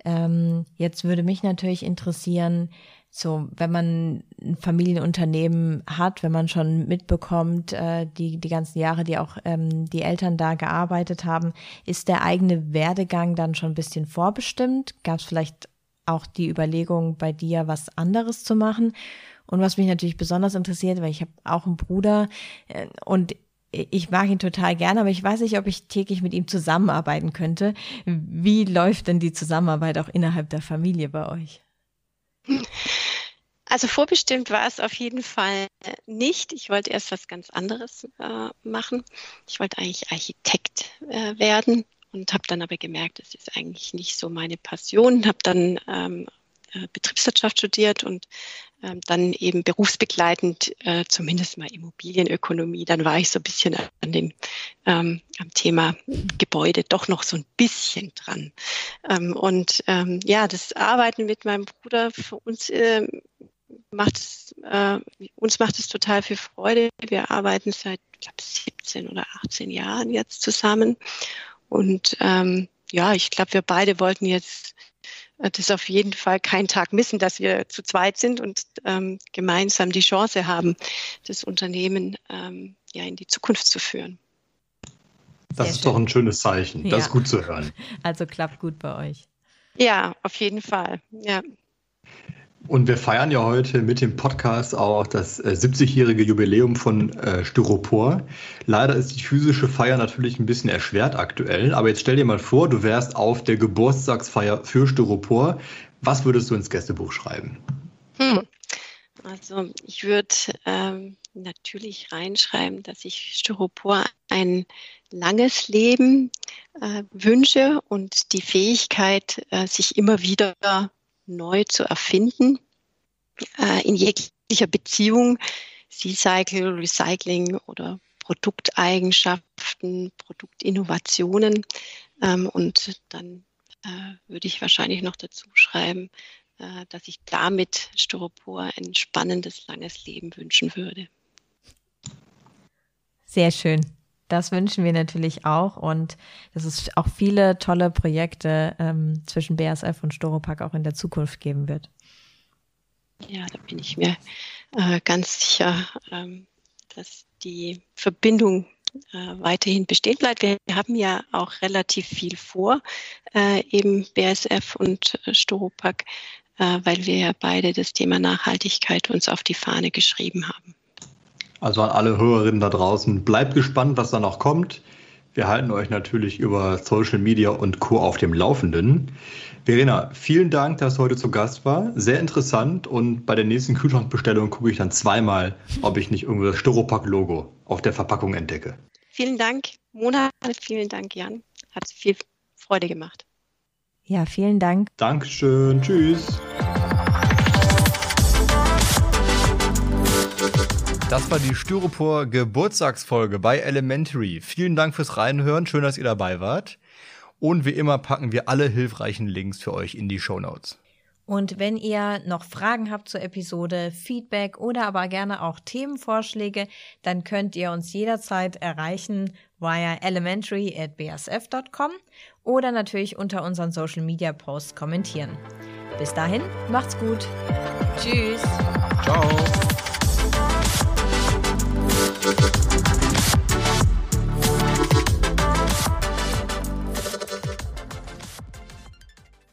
Ähm, jetzt würde mich natürlich interessieren, so, wenn man ein Familienunternehmen hat, wenn man schon mitbekommt, äh, die, die ganzen Jahre, die auch ähm, die Eltern da gearbeitet haben, ist der eigene Werdegang dann schon ein bisschen vorbestimmt? Gab es vielleicht auch die Überlegung bei dir, was anderes zu machen? Und was mich natürlich besonders interessiert, weil ich habe auch einen Bruder äh, und ich mag ihn total gerne, aber ich weiß nicht, ob ich täglich mit ihm zusammenarbeiten könnte. Wie läuft denn die Zusammenarbeit auch innerhalb der Familie bei euch? Also vorbestimmt war es auf jeden Fall nicht. Ich wollte erst was ganz anderes äh, machen. Ich wollte eigentlich Architekt äh, werden und habe dann aber gemerkt, das ist eigentlich nicht so meine Passion. Habe dann ähm, äh, Betriebswirtschaft studiert und dann eben berufsbegleitend äh, zumindest mal Immobilienökonomie. Dann war ich so ein bisschen an dem ähm, am Thema Gebäude doch noch so ein bisschen dran. Ähm, und ähm, ja, das Arbeiten mit meinem Bruder für uns äh, macht es, äh, uns macht es total viel Freude. Wir arbeiten seit glaub, 17 oder 18 Jahren jetzt zusammen. Und ähm, ja, ich glaube, wir beide wollten jetzt das auf jeden Fall keinen Tag missen, dass wir zu zweit sind und ähm, gemeinsam die Chance haben, das Unternehmen ähm, ja in die Zukunft zu führen. Das Sehr ist schön. doch ein schönes Zeichen. Das ja. ist gut zu hören. <laughs> Also klappt gut bei euch. Ja, auf jeden Fall. Ja. Und wir feiern ja heute mit dem Podcast auch das 70-jährige äh, Jubiläum von äh, Styropor. Leider ist die physische Feier natürlich ein bisschen erschwert aktuell, aber jetzt stell dir mal vor, du wärst auf der Geburtstagsfeier für Styropor. Was würdest du ins Gästebuch schreiben? Hm. Also ich würde ähm, natürlich reinschreiben, dass ich Styropor ein langes Leben äh, wünsche und die Fähigkeit, äh, sich immer wieder neu zu erfinden äh, in jeglicher Beziehung, C-Cycle, Recycling oder Produkteigenschaften, Produktinnovationen. Ähm, und dann äh, würde ich wahrscheinlich noch dazu schreiben, äh, dass ich damit Styropor ein spannendes, langes Leben wünschen würde. Sehr schön. Das wünschen wir natürlich auch und dass es auch viele tolle Projekte ähm, zwischen BASF und Storopack auch in der Zukunft geben wird. Ja, da bin ich mir äh, ganz sicher, ähm, dass die Verbindung äh, weiterhin bestehen bleibt. Wir haben ja auch relativ viel vor, äh, eben BASF und äh, Storopack, äh, weil wir ja beide das Thema Nachhaltigkeit uns auf die Fahne geschrieben haben. Also an alle Hörerinnen da draußen, bleibt gespannt, was da noch kommt. Wir halten euch natürlich über Social Media und Co. auf dem Laufenden. Verena, vielen Dank, dass du heute zu Gast war. Sehr interessant und bei der nächsten Kühlschrankbestellung gucke ich dann zweimal, ob ich nicht irgendwo das Styropack-Logo auf der Verpackung entdecke. Vielen Dank, Mona. Vielen Dank, Jan. Hat viel Freude gemacht. Ja, vielen Dank. Dankeschön. Tschüss. Das war die Styropor Geburtstagsfolge bei Elementary. Vielen Dank fürs Reinhören. Schön, dass ihr dabei wart. Und wie immer packen wir alle hilfreichen Links für euch in die Show Notes. Und wenn ihr noch Fragen habt zur Episode, Feedback oder aber gerne auch Themenvorschläge, dann könnt ihr uns jederzeit erreichen via elementary at bsf.com oder natürlich unter unseren Social Media Posts kommentieren. Bis dahin, macht's gut. Tschüss.